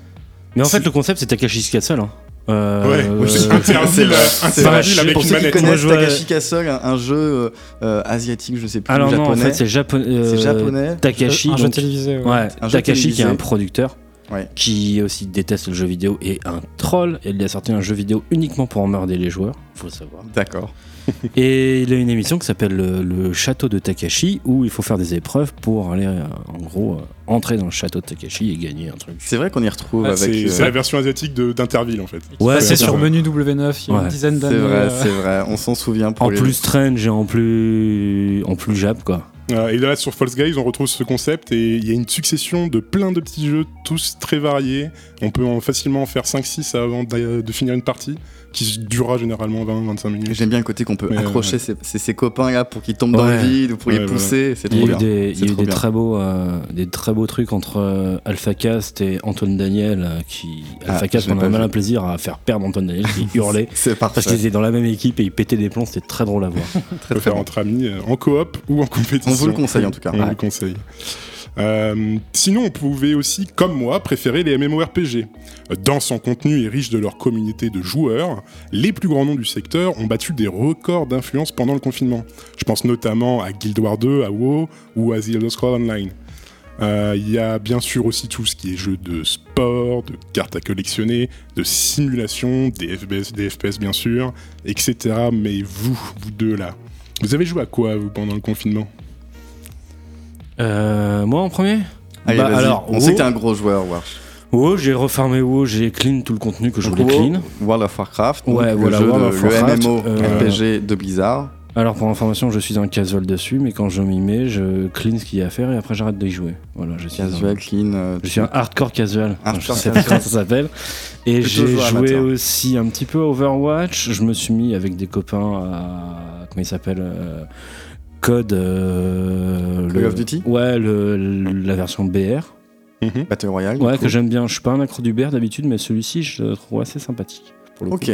Mais en fait, le concept, c'est Takashi's Castle. Hein. Euh, Ouais, euh, c'est interdit, interdit avec une manette. Moi, Takashi Castle, un, un jeu euh, euh, asiatique, je sais plus, Alors non, en japonais. fait, c'est japonais. C'est euh, japonais. Takashi, un jeu donc- télévisé. ouais. Ouais, Un jeu Takashi qui est un producteur Ouais. qui aussi déteste le jeu vidéo et un troll. Et il a sorti un jeu vidéo uniquement pour emmerder les joueurs, faut le savoir. D'accord. [laughs] Et il a une émission qui s'appelle le, le château de Takashi où il faut faire des épreuves pour aller euh, en gros euh, entrer dans le château de Takashi et gagner un truc. C'est vrai qu'on y retrouve Ah, avec. c'est euh, c'est la version asiatique d'Interville en fait. Ouais, c'est sur menu W9 il y a Ouais. une dizaine C'est d'années. vrai, euh, c'est vrai. On s'en souvient pour En plus strange et en plus en plus jap quoi. Et là sur False Guys on retrouve ce concept et il y a une succession de plein de petits jeux tous très variés. On peut en- facilement en faire 5-6 avant de finir une partie qui durera généralement 20-25 minutes. J'aime bien le côté qu'on peut Mais, euh, accrocher ses, ses- ses copains là pour qu'ils tombent dans le Ouais. vide ou pour les Ouais, pousser. C'est Il y a trop eu bien. des, il y C'est a eu trop des bien. très beaux euh, des très beaux trucs entre euh, Alpha Cast et Antoine Daniel euh, qui Ah, Alpha Cast on a pas un plaisir à faire perdre Antoine Daniel qui [laughs] hurlait C'est parce parfait. qu'ils étaient dans la même équipe et ils pétaient des plombs c'était très drôle à voir. [laughs] Très, On peut très faire bon. entre amis, euh, en coop ou en compétition. On vous le conseille en tout cas. On vous le conseille. Euh, sinon, on pouvait aussi, comme moi, préférer les MMORPG. Dense en contenu et riche de leur communauté de joueurs, les plus grands noms du secteur ont battu des records d'influence pendant le confinement. Je pense notamment à Guild Wars 2, à WoW ou à The Elder Scrolls Online. Euh, Il y a bien sûr aussi tout ce qui est jeux de sport, de cartes à collectionner, de simulation, des FPS, bien sûr, etc. Mais vous, vous deux là, vous avez joué à quoi pendant le confinement? Euh, moi en premier? Allez, Bah, alors, on WoW- sait que t'es un gros joueur, Warsh. WoW j'ai refarmé WoW j'ai clean tout le contenu que je voulais WoW, clean. World of Warcraft, donc Ouais, le voilà, jeu World le MMO euh, RPG de Blizzard. Alors pour information je suis un casual dessus mais quand je m'y mets je clean ce qu'il y a à faire et après j'arrête d'y jouer. Voilà je suis un- Casual, clean. euh, Je suis un hardcore casual. Hardcore je sais pas casual. comment ça s'appelle. Et j'ai joué amateur. aussi un petit peu Overwatch. Je me suis mis avec des copains à. Comment il s'appelle euh, Code. euh, Call le- of Duty Ouais, le- le- la version BR. Mhm. Battle Royale. Ouais, coup. que j'aime bien. Je suis pas un accro du BR d'habitude, mais celui-ci, je le trouve assez sympathique. Pour le Ok. coup.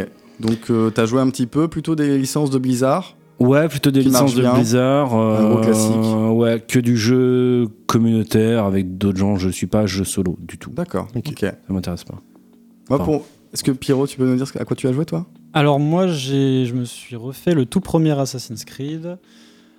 Donc, euh, t'as joué un petit peu, plutôt des licences de Blizzard Ouais, plutôt des licences de bien. Blizzard. Un gros euh, classique. Ouais, que du jeu communautaire avec d'autres gens. Je suis pas jeu solo du tout. D'accord. Ok. Ok. Ça m'intéresse pas. Moi, Enfin. pour... Est-ce que Pierrot, tu peux nous dire à quoi tu as joué toi? Alors moi, j'ai, je me suis refait le tout premier Assassin's Creed.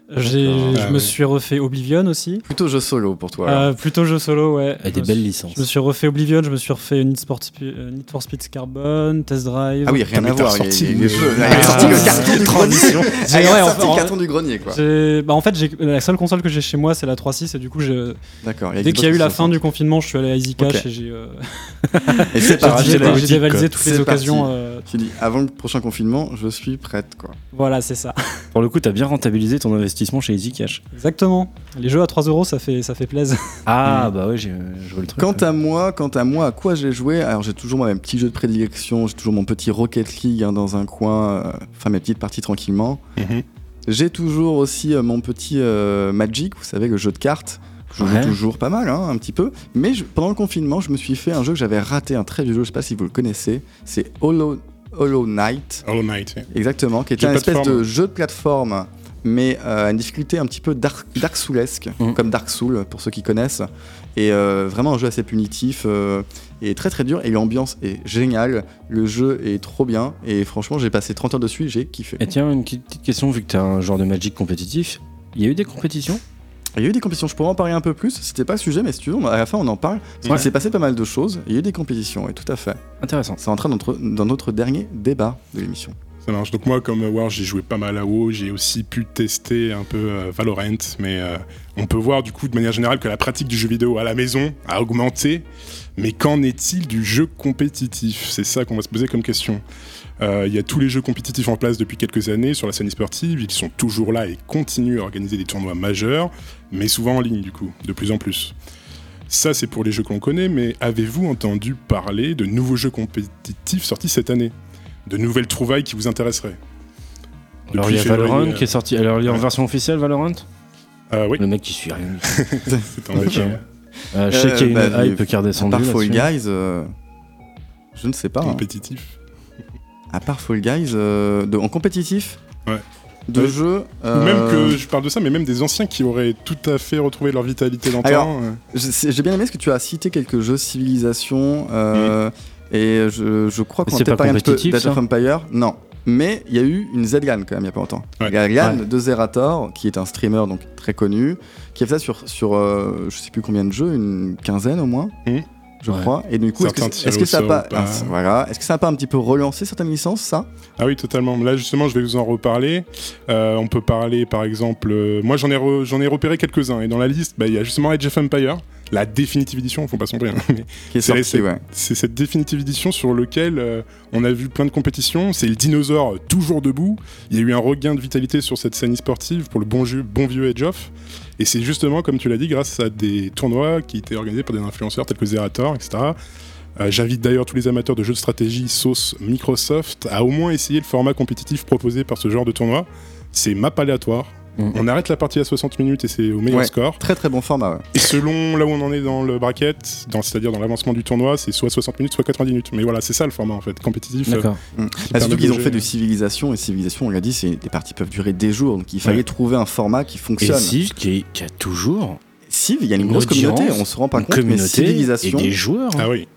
J'ai, je Ah me ouais. suis refait Oblivion aussi. Plutôt jeu solo pour toi. Euh, plutôt jeu solo, ouais. Avec des Je me belles suis- licences. Je me suis refait Oblivion, je me suis refait Need, Sport euh, Need for Speed Carbon, Test Drive. Ah oui, rien à t'as voir. Il y a- les jeux. Ah, Il a sorti le carton du grenier. [laughs] transition. Ah, ouais, en- sorti le carton du grenier, quoi. J'ai- Bah en fait, j'ai- la seule console que j'ai chez moi, c'est la 3.6 et du coup, D'accord. dès qu'il y a eu la fin 360. du confinement, je suis allé à Easy Cash et j'ai euh, [laughs] Et c'est [laughs] j'ai j'ai dévalisé toutes les occasions. euh, Tu dis, avant le prochain confinement, je suis prête, quoi. voilà, c'est ça. Pour le coup, t'as bien rentabilisé ton investissement chez Easy Cash. Exactement. Les jeux à 3 euros, ça fait, ça fait plaisir. [laughs] Ah, bah ouais, j'ai je vois le truc. Quant à moi, quant à moi, à quoi j'ai joué? Alors j'ai toujours moi, mes petits jeux de prédilection, j'ai toujours mon petit Rocket League hein, dans un coin, euh, enfin mes petites parties tranquillement. Mhm. J'ai toujours aussi euh, mon petit euh, Magic, vous savez, le jeu de cartes. Je joue Ouais. toujours pas mal, hein, un petit peu. Mais je- pendant le confinement, je me suis fait un jeu que j'avais raté, un très vieux jeu, je sais pas si vous le connaissez. C'est Hollow, Hollow Knight, Hollow Knight. ouais. exactement, qui est un espèce de jeu de plateforme, mais euh, à une difficulté un petit peu Dark, Dark Soulesque, Mhm. comme Dark Soul, pour ceux qui connaissent. Et euh, vraiment un jeu assez punitif euh, et très très dur. Et l'ambiance est géniale, le jeu est trop bien. Et franchement, j'ai passé 30 heures dessus, j'ai kiffé. Et tiens, une petite question, vu que t'es un genre de Magic compétitif, il y a eu des compétitions? Il y a eu des compétitions, je pourrais en parler un peu plus. C'était pas le sujet, mais si tu veux, à la fin on en parle. Parce Ouais. qu'il s'est passé pas mal de choses. Il y a eu des compétitions, oui, tout à fait. Intéressant. Ça rentre dans notre, dans notre dernier débat de l'émission. Donc moi, comme War, j'ai joué pas mal à WoW. J'ai aussi pu tester un peu euh, Valorant, mais euh, on peut voir du coup de manière générale que la pratique du jeu vidéo à la maison a augmenté. Mais qu'en est-il du jeu compétitif? C'est ça qu'on va se poser comme question. Euh, Il y a tous les jeux compétitifs en place depuis quelques années sur la scène sportive. Ils sont toujours là et continuent à organiser des tournois majeurs, mais souvent en ligne du coup, de plus en plus. Ça, c'est pour les jeux qu'on connaît, mais avez-vous entendu parler de nouveaux jeux compétitifs sortis cette année? De nouvelles trouvailles qui vous intéresseraient Alors il y a Valorant février, qui est sorti. Alors il est en ouais. version officielle Valorant? Euh, Oui, Le mec qui suit rien. [laughs] c'est en Ok. bêta, ouais. Euh, je sais Euh, qu'il y a une bah, hype qui est À redescendue. part Fall. Guys, euh, je ne sais pas. hein. compétitif. À part Fall Guys, euh, de- en compétitif Ouais. De jeux. Ou euh, Même que je parle de ça, mais même des anciens qui auraient tout à fait retrouvé leur vitalité dans le Alors, temps. euh. je- c'est- J'ai bien aimé ce que tu as cité quelques jeux civilisation. euh, Et je, je crois qu'on c'est était pas un petit peu d'Age of Empire. Non. Mais il y a eu une Zedlan quand même il n'y a pas longtemps. Ouais. Ouais. de Zerator, qui est un streamer donc très connu, qui a fait ça sur, sur euh, je sais plus combien de jeux, une quinzaine au moins, Mhm. je Ouais. crois. Et du coup, est-ce que, ça a tirent au pas, ah, voilà, est-ce que ça a pas un petit peu relancé certaines licences, ça? Ah oui, totalement. Là, justement, je vais vous en reparler. Euh, on peut parler, par exemple, euh, moi j'en ai, re- j'en ai repéré quelques-uns. Et dans la liste, bah, il y a justement Age of Empire, la définitive édition, faut pas sombrer. hein, C'est- ouais. Cette définitive édition sur lequel euh, on a vu plein de compétitions. C'est le dinosaure euh, toujours debout. Il y a eu un regain de vitalité sur cette scène sportive pour le bon, jeu, bon vieux Edge of. Et c'est justement, comme tu l'as dit, grâce à des tournois qui étaient organisés par des influenceurs tels que Zerator, etc. Euh, J'invite d'ailleurs tous les amateurs de jeux de stratégie sauce Microsoft à au moins essayer le format compétitif proposé par ce genre de tournoi. C'est map aléatoire. On arrête la partie à 60 minutes et c'est au meilleur Ouais. score. Très très bon format, ouais. Et selon là où on en est dans le bracket, dans- c'est-à-dire dans l'avancement du tournoi, c'est soit 60 minutes, soit 90 minutes. Mais voilà, c'est ça le format en fait, compétitif. euh, D'accord. Bah, permet surtout de qu'ils ont fait du civilisation et civilisation, on l'a dit, c'est des parties peuvent durer des jours, donc il fallait Ouais. trouver un format qui Et fonctionne. Civ qui, est- qui a toujours Civ, il y a une, Une grosse communauté, on se rend pas une compte, mais communauté et civilisation des joueurs. hein. Ah oui.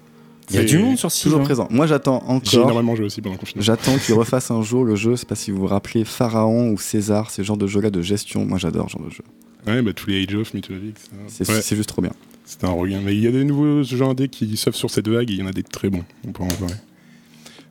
Il y a C'est- du monde sur Civ. toujours hein. présent. Moi, j'attends J'ai encore. énormément joué aussi pendant le confinement. J'attends qu'ils [laughs] refassent un jour le jeu. Je sais pas si vous vous rappelez Pharaon ou César, ces genres de jeux-là de gestion. Moi, j'adore ce genre de jeu. Ouais, bah tous les Age of Mythologic. ça. C'est Ouais, c'est juste trop bien. c'était un regain. Mais il y a des nouveaux jeux indés qui surfent sur cette vague et il y en a des très bons. On pourra en parler.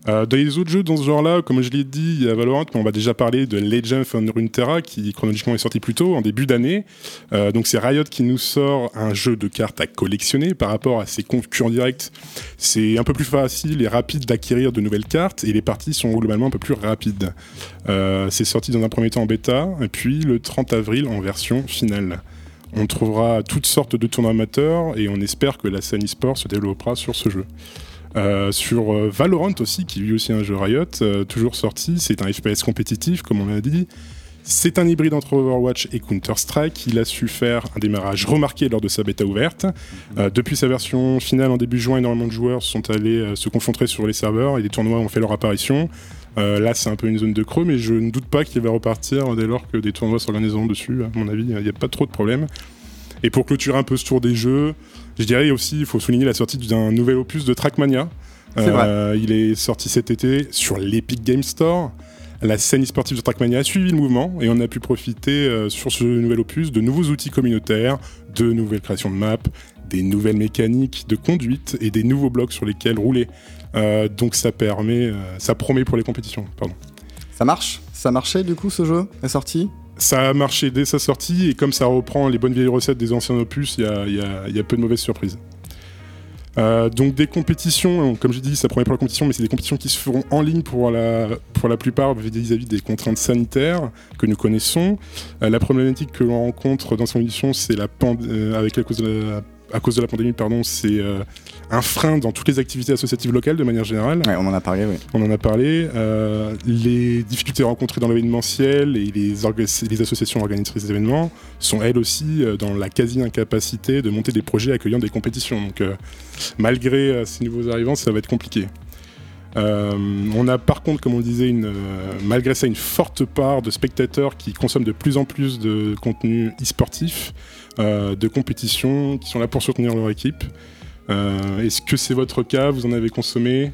Euh, dans les autres jeux dans ce genre-là, comme je l'ai dit, il y a Valorant, mais on va déjà parler de Legend of Runeterra qui chronologiquement est sorti plus tôt, en début d'année. Euh, donc c'est Riot qui nous sort un jeu de cartes à collectionner par rapport à ses concurrents directs. C'est un peu plus facile et rapide d'acquérir de nouvelles cartes et les parties sont globalement un peu plus rapides. Euh, c'est sorti dans un premier temps en bêta et puis le 30 avril en version finale. On trouvera toutes sortes de tournois amateurs et on espère que la scène e-sport se développera sur ce jeu. Euh, sur euh, Valorant aussi, qui est lui aussi un jeu Riot, euh, toujours sorti, c'est un FPS compétitif, comme on l'a dit. C'est un hybride entre Overwatch et Counter-Strike. Il a su faire un démarrage remarqué lors de sa bêta ouverte. Euh, depuis sa version finale en début juin, énormément de joueurs sont allés se confronter sur les serveurs et des tournois ont fait leur apparition. Là, c'est un peu une zone de creux, mais je ne doute pas qu'il va repartir dès lors que des tournois s'organiseront dessus. À mon avis, il n'y a pas trop de problème. Et pour clôturer un peu ce tour des jeux, je dirais aussi, il faut souligner la sortie d'un nouvel opus de Trackmania. C'est Euh, il est sorti cet été sur l'Epic Game Store. La scène e-sportive de Trackmania a suivi le mouvement et on a pu profiter euh, sur ce nouvel opus de nouveaux outils communautaires, de nouvelles créations de maps, des nouvelles mécaniques de conduite et des nouveaux blocs sur lesquels rouler. Euh, donc ça permet, ça promet pour les compétitions. Pardon. Ça marche? Ça marchait du coup ce jeu? Est sorti? Ça a marché dès sa sortie et comme ça reprend les bonnes vieilles recettes des anciens opus, il y a, peu de mauvaises surprises. Euh, donc des compétitions, comme j'ai dit, ça promet pour la compétition, mais c'est des compétitions qui se feront en ligne pour la, pour la plupart vis-à-vis des contraintes sanitaires que nous connaissons. Euh, la problématique que l'on rencontre dans son édition, c'est la pand- euh, avec la cause de la, à cause de la pandémie, pardon, c'est euh, un frein dans toutes les activités associatives locales de manière générale. Ouais, on en a parlé, oui. On en a parlé. Euh, les difficultés rencontrées dans l'événementiel et les, les associations organisatrices d'événements sont elles aussi euh, dans la quasi-incapacité de monter des projets accueillant des compétitions. Donc, euh, malgré ces nouveaux arrivants, ça va être compliqué. Euh, on a par contre, comme on le disait, une, euh, malgré ça, une forte part de spectateurs qui consomment de plus en plus de contenu e-sportif, de compétitions, qui sont là pour soutenir leur équipe. Euh, Est-ce que c'est votre cas? Vous en avez consommé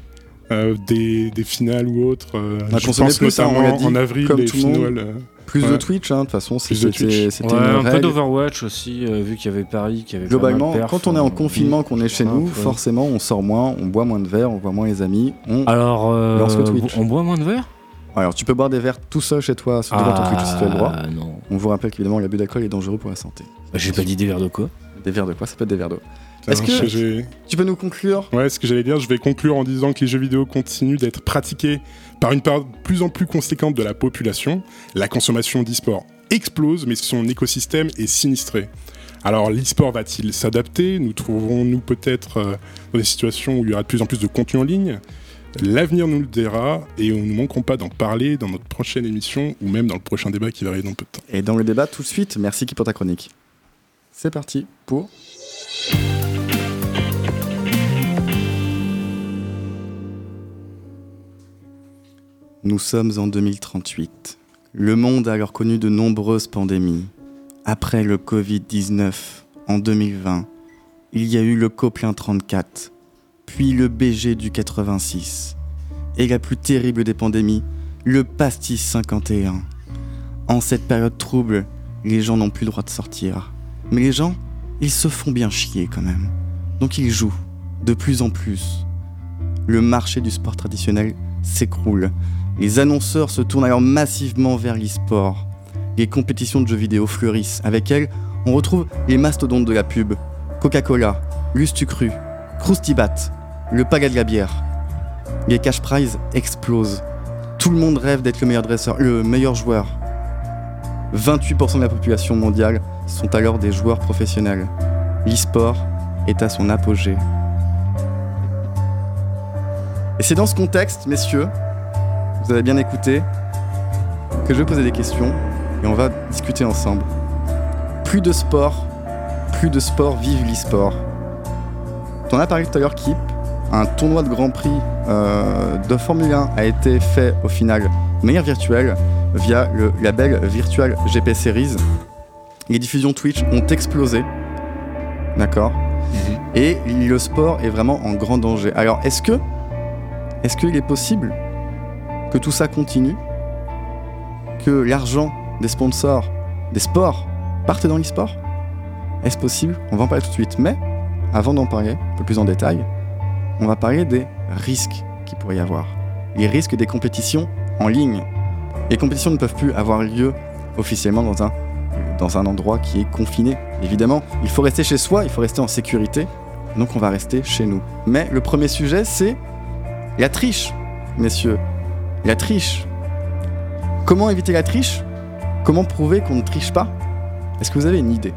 euh, des, des finales ou autres? Euh, On a Je consommé pense plus, hein, on dit, en avril, comme les tout le monde. finales. euh, Plus de. Twitch, hein, de toute façon, c'était Ouais, un peu d'Overwatch aussi, euh, vu qu'il y avait Paris qui avait Globalement, pas mal de perf, quand on est en euh, confinement, qu'on est chez ça, nous, ouais. forcément, on sort moins, on boit moins de verre, on voit moins les amis. On... Alors, euh, on boit moins de verre? Alors, tu peux boire des verres tout seul chez toi, sur devant ton Twitch si tu as le droit. Ah, non. On vous rappelle qu'évidemment, l'abus d'alcool est dangereux pour la santé. Bah, J'ai pas dit des verres de quoi Des verres de quoi? Ça peut être des verres d'eau. Est-ce que- Tu peux nous conclure? Ouais, ce que j'allais dire, je vais conclure en disant que les jeux vidéo continuent d'être pratiqués par une part de plus en plus conséquente de la population. La consommation d'e-sport explose, mais son écosystème est sinistré. Alors l'e-sport va-t-il s'adapter? Nous trouverons-nous peut-être euh, dans des situations où il y aura de plus en plus de contenu en ligne? L'avenir nous le dira et nous ne manquerons pas d'en parler dans notre prochaine émission ou même dans le prochain débat qui va arriver dans peu de temps. Et dans le débat, tout de suite, merci qui pour ta chronique. C'est parti pour. Nous sommes en 2038. Le monde a alors connu de nombreuses pandémies. Après le Covid-19, en 2020, il y a eu le Coplin 34, puis le BG du 86, et la plus terrible des pandémies, le Pastis 51. En cette période trouble, les gens n'ont plus le droit de sortir. Mais les gens, ils se font bien chier quand même. Donc ils jouent, de plus en plus. Le marché du sport traditionnel s'écroule. Les annonceurs se tournent alors massivement vers l'e-sport. Les compétitions de jeux vidéo fleurissent. Avec elles, on retrouve les mastodontes de la pub. Coca-Cola, Lustucru, Croustibat, le Paga de bière. Les cash prizes explosent. Tout le monde rêve d'être le meilleur dresseur, le meilleur joueur. 28% de la population mondiale sont alors des joueurs professionnels. L'e-sport est à son apogée. Et c'est dans ce contexte, messieurs, vous avez bien écouté, que je vais poser des questions et on va discuter ensemble. Plus de sport, plus de sport, vive l'e-sport. T'en as parlé tout à l'heure, Kip. Un tournoi de Grand Prix euh, de Formule 1 a été fait au final de manière virtuelle via le label Virtual GP Series. Les diffusions Twitch ont explosé. D'accord? Et le sport est vraiment en grand danger. Alors, est-ce que. Est-ce qu'il est possible que tout ça continue? Que l'argent des sponsors, des sports, parte dans l'e-sport? Est-ce possible? On va en parler tout de suite. Mais, avant d'en parler un peu plus en détail, on va parler des risques qu'il pourrait y avoir. Les risques des compétitions en ligne. Les compétitions ne peuvent plus avoir lieu officiellement dans un, endroit qui est confiné. Évidemment, il faut rester chez soi, il faut rester en sécurité. Donc on va rester chez nous. Mais le premier sujet, c'est la triche, messieurs. La triche. Comment éviter la triche? Comment prouver qu'on ne triche pas? Est-ce que vous avez une idée?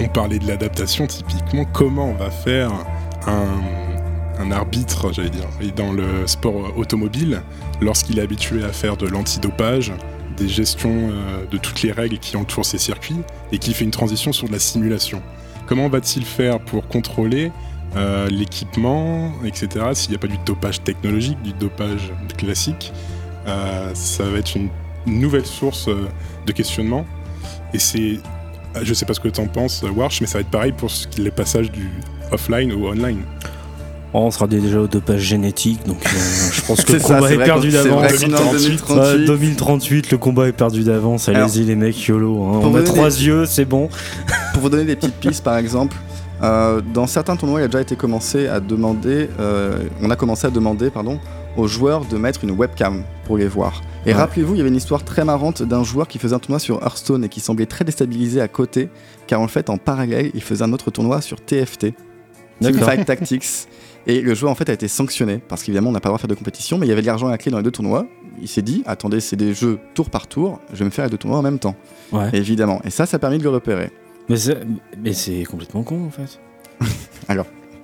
On parlait de l'adaptation typiquement. Comment on va faire un, un arbitre, j'allais dire, et dans le sport automobile, lorsqu'il est habitué à faire de l'antidopage, des gestions euh, de toutes les règles qui entourent ces circuits, et qui fait une transition sur de la simulation Comment va-t-il faire pour contrôler euh, l'équipement, etc., s'il n'y a pas du dopage technologique, du dopage classique euh, ça va être une nouvelle source de questionnement. Et c'est, je sais pas ce que t'en penses, Warsh, mais ça va être pareil pour les passages du offline au online. On sera déjà au dopage génétique, donc euh, je pense [laughs] que le ça, combat c'est est perdu d'avance. vrai qu'on est en 2038. 2038. Ouais, 2038, le combat est perdu d'avance. Allez-y les mecs, YOLO. hein. On a trois des- yeux, c'est bon. [laughs] Pour vous donner des petites pistes, par exemple, euh, dans certains tournois, il a déjà été commencé à demander, euh, on a commencé à demander, pardon, aux joueurs de mettre une webcam pour les voir. Et Ouais. rappelez-vous, il y avait une histoire très marrante d'un joueur qui faisait un tournoi sur Hearthstone et qui semblait très déstabilisé à côté, car en fait, en parallèle, il faisait un autre tournoi sur TFT, Teamfight Tactics. Et le joueur en fait a été sanctionné parce qu'évidemment on n'a pas le droit de faire de compétition, mais il y avait de l'argent à la clé dans les deux tournois. Il s'est dit attendez, c'est des jeux tour par tour, je vais me faire les deux tournois en même temps. Ouais. Évidemment. Et ça, ça a permis de le repérer. Mais c'est, mais c'est complètement con en fait. [laughs]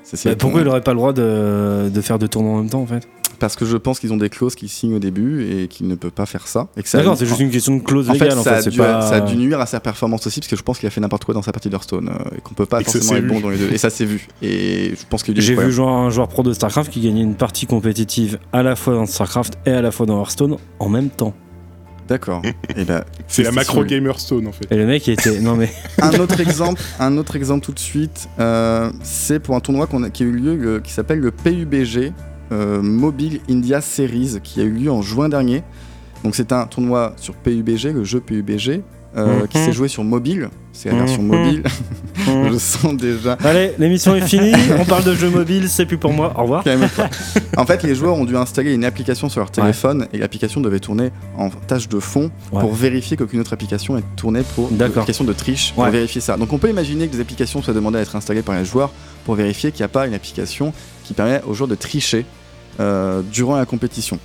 C'est- c'est Bah, pourquoi il aurait pas le droit de, de faire deux tournois en même temps en fait? Parce que je pense qu'ils ont des clauses qu'ils signent au début et qu'ils ne peuvent pas faire ça. Que ça D'accord, c'est juste une question de clause en fait, légale en ça, fait. a dû, pas... ça a dû nuire à sa performance aussi, parce que je pense qu'il a fait n'importe quoi dans sa partie d'Hearthstone euh, et qu'on peut pas Et que ça forcément être bon dans les deux. Et ça s'est vu. Et je pense qu'il y a eu des J'ai vu un joueur pro de StarCraft qui gagnait une partie compétitive à la fois dans StarCraft et à la fois dans Hearthstone en même temps. D'accord. [laughs] et ben, C'est la macro gamer stone en fait. Et le mec il était. Non mais. [laughs] un autre exemple, un autre exemple tout de suite, euh, c'est pour un tournoi qu'on a- qui a eu lieu, le- qui s'appelle le PUBG euh, Mobile India Series, qui a eu lieu en juin dernier. Donc c'est un tournoi sur PUBG, le jeu PUBG, euh, qui Mhm. s'est joué sur mobile. C'est la version Mhm. mobile. [laughs] Je sens déjà. Allez, l'émission est finie. On parle de jeux mobiles, c'est plus pour moi. Au revoir. En fait, les joueurs ont dû installer une application sur leur téléphone et l'application devait tourner en tâche de fond Ouais. pour vérifier qu'aucune autre application est tournée pour une application de triche pour Ouais. vérifier ça. Donc on peut imaginer que des applications soient demandées à être installées par les joueurs pour vérifier qu'il n'y a pas une application qui permet aux joueurs de tricher euh, durant la compétition.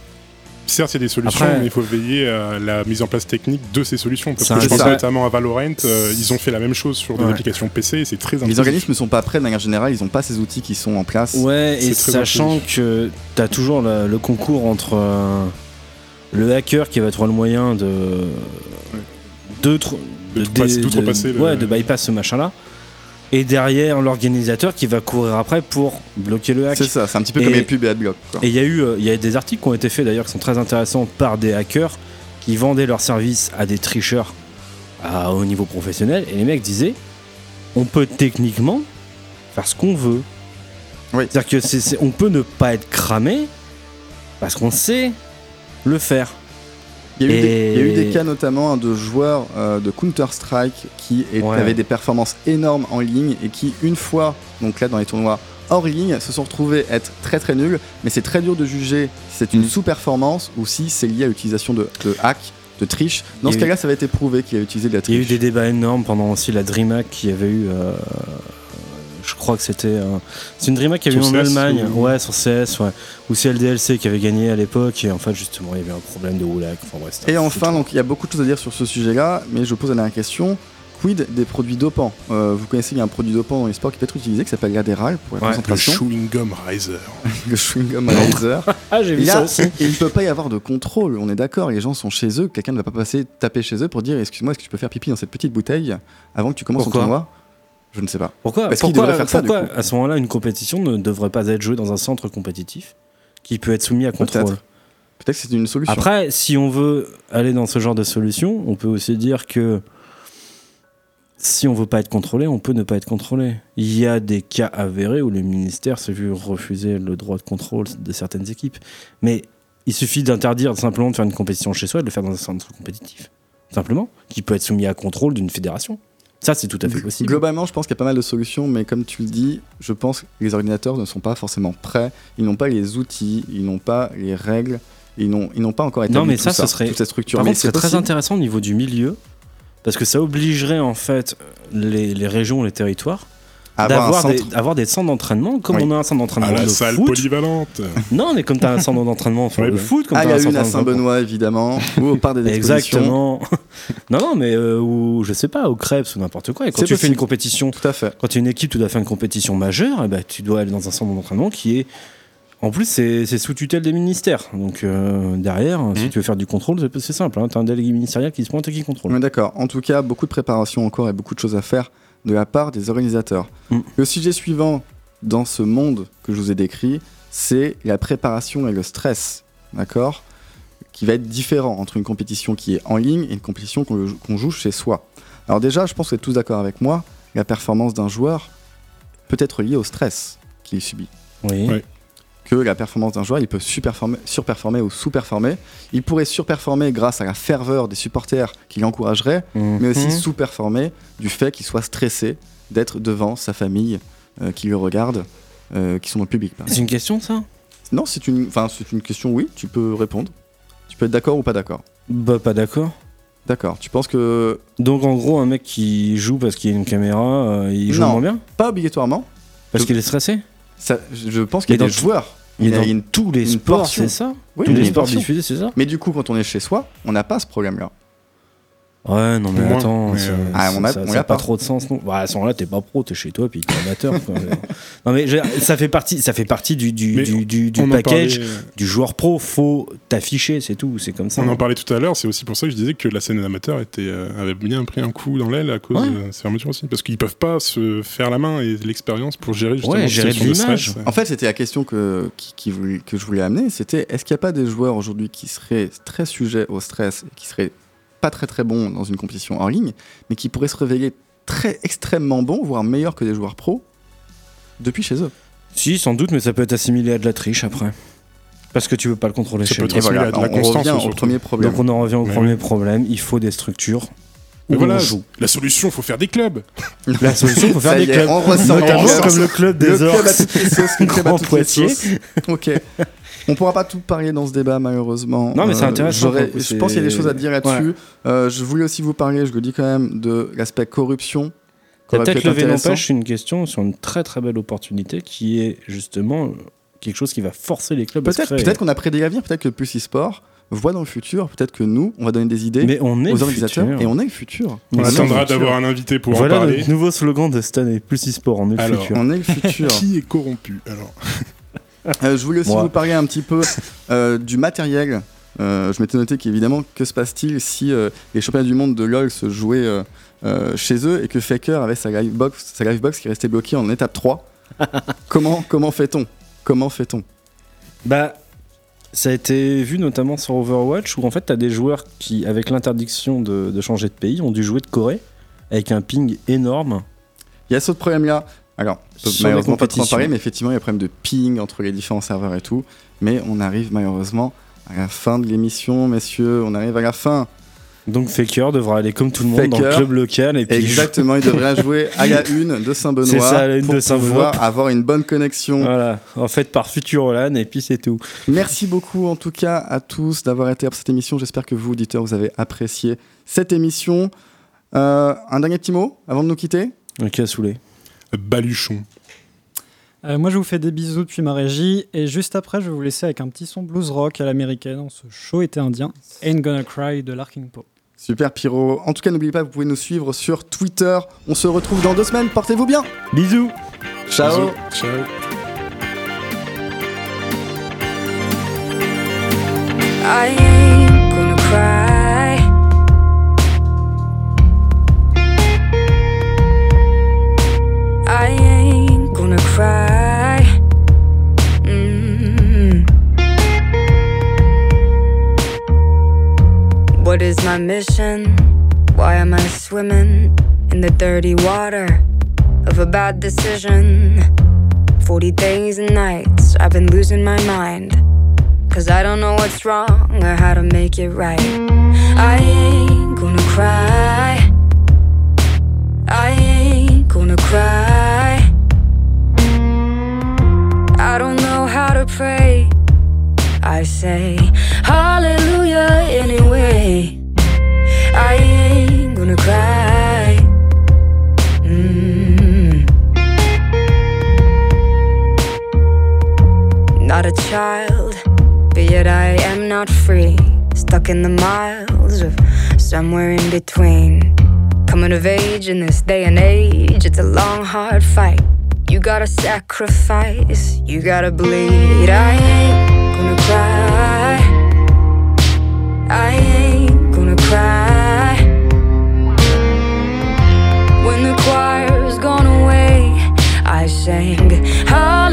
Certes, il y a des solutions, Après- mais il faut veiller à la mise en place technique de ces solutions. Parce que je pense ça. notamment à Valorant, euh, ils ont fait la même chose sur des Ouais. applications PC et c'est très Les organismes ne sont pas prêts de manière générale, ils n'ont pas ces outils qui sont en place. Ouais, et sachant que t'as toujours le, le concours entre euh, le hacker qui va trouver le moyen de. de, tr- De le- ouais, de bypass ce machin-là. Et derrière, l'organisateur qui va courir après pour bloquer le hack. C'est ça, c'est un petit peu Et- comme les pubs et adblock. quoi. Et il y a eu euh, y a des articles qui ont été faits d'ailleurs qui sont très intéressants par des hackers qui vendaient leurs services à des tricheurs à haut niveau professionnel. Et les mecs disaient on peut techniquement faire ce qu'on veut. Oui. C'est-à-dire que on peut ne pas être cramé parce qu'on sait le faire. Il y, a eu des, il y a eu des cas notamment hein, de joueurs euh, de Counter-Strike qui est- Ouais. avaient des performances énormes en ligne et qui, une fois, donc là dans les tournois hors ligne, se sont retrouvés être très très nuls. Mais c'est très dur de juger si c'est une Mm. sous-performance ou si c'est lié à l'utilisation de, de hack, de triche. Dans ce eu- cas-là, ça va être prouvé qu'il a utilisé de la Il y a eu triche. des débats énormes pendant aussi la DreamHack qui avait eu. euh, je crois que c'était. euh, c'est une DreamHack qui avait eu en CS, Allemagne. ou- Ouais, sur CS, ouais. Ou c'est LDLC qui avait gagné à l'époque. Et en fait, justement, il y avait un problème de roulac. Enfin bref. c'était Et enfin, donc il y a beaucoup de choses à dire sur ce sujet-là, mais je pose la dernière question. Quid des produits dopants? Euh, Vous connaissez, il y a un produit dopant dans les sports qui peut être utilisé qui s'appelle l'adéral pour la Ouais, Le concentration. chewing gum riser. [laughs] Le chewing-gum Razer. [laughs] Ah, j'ai vu ça a- aussi. il ne peut pas y avoir de contrôle, on est d'accord. Les gens sont chez eux, quelqu'un ne va pas passer taper chez eux pour dire Excuse-moi, est-ce que tu peux faire pipi dans cette petite bouteille avant que tu commences Pourquoi? ton tournoi? Je ne sais pas. Pourquoi, Est-ce qu'il pourquoi, devrait faire ça, pourquoi, coup à ce moment-là, une compétition ne devrait pas être jouée dans un centre compétitif qui peut être soumis à contrôle? Peut-être. Peut-être que c'est une solution. Après, si on veut aller dans ce genre de solution, on peut aussi dire que si on veut pas être contrôlé, on peut ne pas être contrôlé. Il y a des cas avérés où le ministère s'est vu refuser le droit de contrôle de certaines équipes. Mais il suffit d'interdire simplement de faire une compétition chez soi et de le faire dans un centre compétitif. Simplement, qui peut être soumis à contrôle d'une fédération. Ça, c'est tout à fait possible. Globalement, je pense qu'il y a pas mal de solutions, mais comme tu le dis, je pense que les ordinateurs ne sont pas forcément prêts. Ils n'ont pas les outils, ils n'ont pas les règles, ils n'ont, pas encore établi Non, mais tout ça, ce serait- toute cette structure. Par mais c'est très intéressant au niveau du milieu, parce que ça obligerait en fait les, les régions, les territoires, D'avoir des, avoir des centres d'entraînement, comme Oui. on a un centre d'entraînement À la de salle foot. polyvalente. Non, mais comme tu as un centre d'entraînement sur Ouais, le ouais. foot, comme Ah, il y t'as a un une à Saint-Benoît, évidemment, [laughs] ou au parc des expositions. Exactement. [laughs] non, non, mais euh, ou je sais pas, au Krebs ou n'importe quoi. Et quand tu fais une compétition, Tout à fait. quand tu es une équipe, tu dois faire une compétition majeure, et ben, tu dois aller dans un centre d'entraînement qui est. En plus, c'est c'est sous tutelle des ministères. Donc euh, derrière, Mmh. si tu veux faire du contrôle, c'est simple. Hein, tu as un délégué ministériel qui se pointe et qui contrôle. D'accord. En tout cas, beaucoup de préparation encore et beaucoup de choses à faire de la part des organisateurs. Mm. Le sujet suivant dans ce monde que je vous ai décrit, c'est la préparation et le stress. D'accord qui va être différent entre une compétition qui est en ligne et une compétition qu'on qu'on joue chez soi. Alors déjà, je pense que vous êtes tous d'accord avec moi, la performance d'un joueur peut être liée au stress qu'il subit. Oui. Ouais. Que la performance d'un joueur, il peut surperformer ou sous-performer. Il pourrait surperformer grâce à la ferveur des supporters qui l'encourageraient, mais aussi Mhm. sous-performer du fait qu'il soit stressé d'être devant sa famille euh, qui le regarde, euh, qui sont dans le public. C'est une question, ça? Non, c'est une, question, oui, tu peux répondre. Tu peux être d'accord ou pas d'accord? Bah, pas d'accord. D'accord. Tu penses que. Donc, en gros, un mec qui joue parce qu'il y a une caméra, euh, il joue Non. moins bien? Pas obligatoirement. Parce qu'il est stressé? Ça, je pense qu'il y a des joueurs. Il y a une- tous les sports, c'est ça? Oui, Tous les sports diffusés, c'est ça? Mais du coup, quand on est chez soi, on n'a pas ce problème-là. Ouais, non, mais Moins, attends, mais, ça, euh, Ah, on a- ça, on ça a pas pas. trop de sens. Non. Bah, à ce moment-là, t'es pas pro, t'es chez toi, puis t'es amateur. quoi. [laughs] non, mais je- ça fait partie, ça fait partie du, du, du, du- du package parlait- du joueur pro. Faut t'afficher, c'est tout. C'est comme ça. On en parlait tout à l'heure, c'est aussi pour ça que je disais que la scène amateur était, euh, avait bien pris un coup dans l'aile à cause Ouais. de ces fermetures aussi. Parce qu'ils peuvent pas se faire la main et l'expérience pour gérer justement Ouais, gérer l'image. stress. En fait, c'était la question que, qui- qui voulait- que je voulais amener. C'était est-ce qu'il n'y a pas des joueurs aujourd'hui qui seraient très sujets au stress, et qui seraient pas très très bons dans une compétition en ligne, mais qui pourraient se révéler très extrêmement bons, voire meilleurs que des joueurs pros depuis chez eux Si, sans doute, mais ça peut être assimilé à de la triche après. Parce que tu veux pas le contrôler Ça chez peut être voilà, à de la on constance, revient au premier problème. Donc on en revient au Mais premier problème. Il faut des structures. Mais où voilà, on joue. la solution, faut faire des clubs. [laughs] La solution, faut faire Ça des clubs. on ressort, Notamment on ressort. comme le club des [laughs] à Grand Poitiers. Ok. On pourra pas tout parler dans ce débat malheureusement. Non, mais c'est intéressant, le coup, Je pense qu'il y a des choses à dire là-dessus. Euh, je voulais aussi vous parler, je le dis quand même, de l'aspect corruption. T'as peut-être être levé intéressant. n'empêche une question sur une très très belle opportunité qui est justement quelque chose qui va forcer les clubs à se Peut-être créer. peut-être qu'on a prédit l'avenir, peut-être que Plus e-sport voit dans le futur, peut-être que nous, on va donner des idées Mais on est aux le organisateurs futur. et on est le futur. On attendra le d'avoir un invité pour Voilà en parler. notre nouveau slogan de cette année, plus e-sport, on est le Alors, futur. On est le futur. [laughs] Qui est corrompu Alors, Euh, je voulais aussi Moi. vous parler un petit peu [laughs] euh, du matériel. Euh, je m'étais noté qu'évidemment, que se passe-t-il si les championnats du monde de LoL se jouaient chez eux et que Faker avait sa livebox, sa livebox qui restait bloquée en étape 3 [laughs] Comment, comment fait-on? Comment fait-on? Bah, ça a été vu notamment sur Overwatch où en fait t'as des joueurs qui, avec l'interdiction de, de changer de pays, ont dû jouer de Corée avec un ping énorme. Il y a ce problème-là. Alors, peut malheureusement pas trop en parler, mais effectivement, il y a un problème de ping entre les différents serveurs et tout. Mais on arrive malheureusement à la fin de l'émission, messieurs. On arrive à la fin. Donc Faker devra aller comme tout le monde dans le club local et puis Exactement, il devrait jouer à la [laughs] une de Saint-Benoît C'est ça, à la une pour de Saint-Benoît. pouvoir avoir une bonne connexion. Voilà, en fait par Futurolan et puis c'est tout. Merci beaucoup en tout cas à tous d'avoir été à cette émission. J'espère que vous, auditeurs, vous avez apprécié cette émission. Euh, un dernier petit mot avant de nous quitter? Ok, saoulé. Baluchon. Euh, moi, je vous fais des bisous depuis ma régie. Et juste après, je vais vous laisser avec un petit son blues rock à l'américaine, dans ce show été indien. Ain't Gonna Cry de Larkin Poe. Super Pyro. En tout cas, n'oubliez pas, vous pouvez nous suivre sur Twitter. On se retrouve dans deux semaines. Portez-vous bien. Bisous Ciao. Bisous. Ciao. I ain't gonna cry. Cry. Mm. What is my mission? Why am I swimming in the dirty water of a bad decision? 40 days and nights I've been losing my mind. Cause I don't know what's wrong or how to make it right. I ain't gonna cry. in this day and age. It's a long, hard fight. You gotta sacrifice, you gotta bleed. I ain't gonna cry. I ain't gonna cry. When the choir's gone away, I sang. Ah.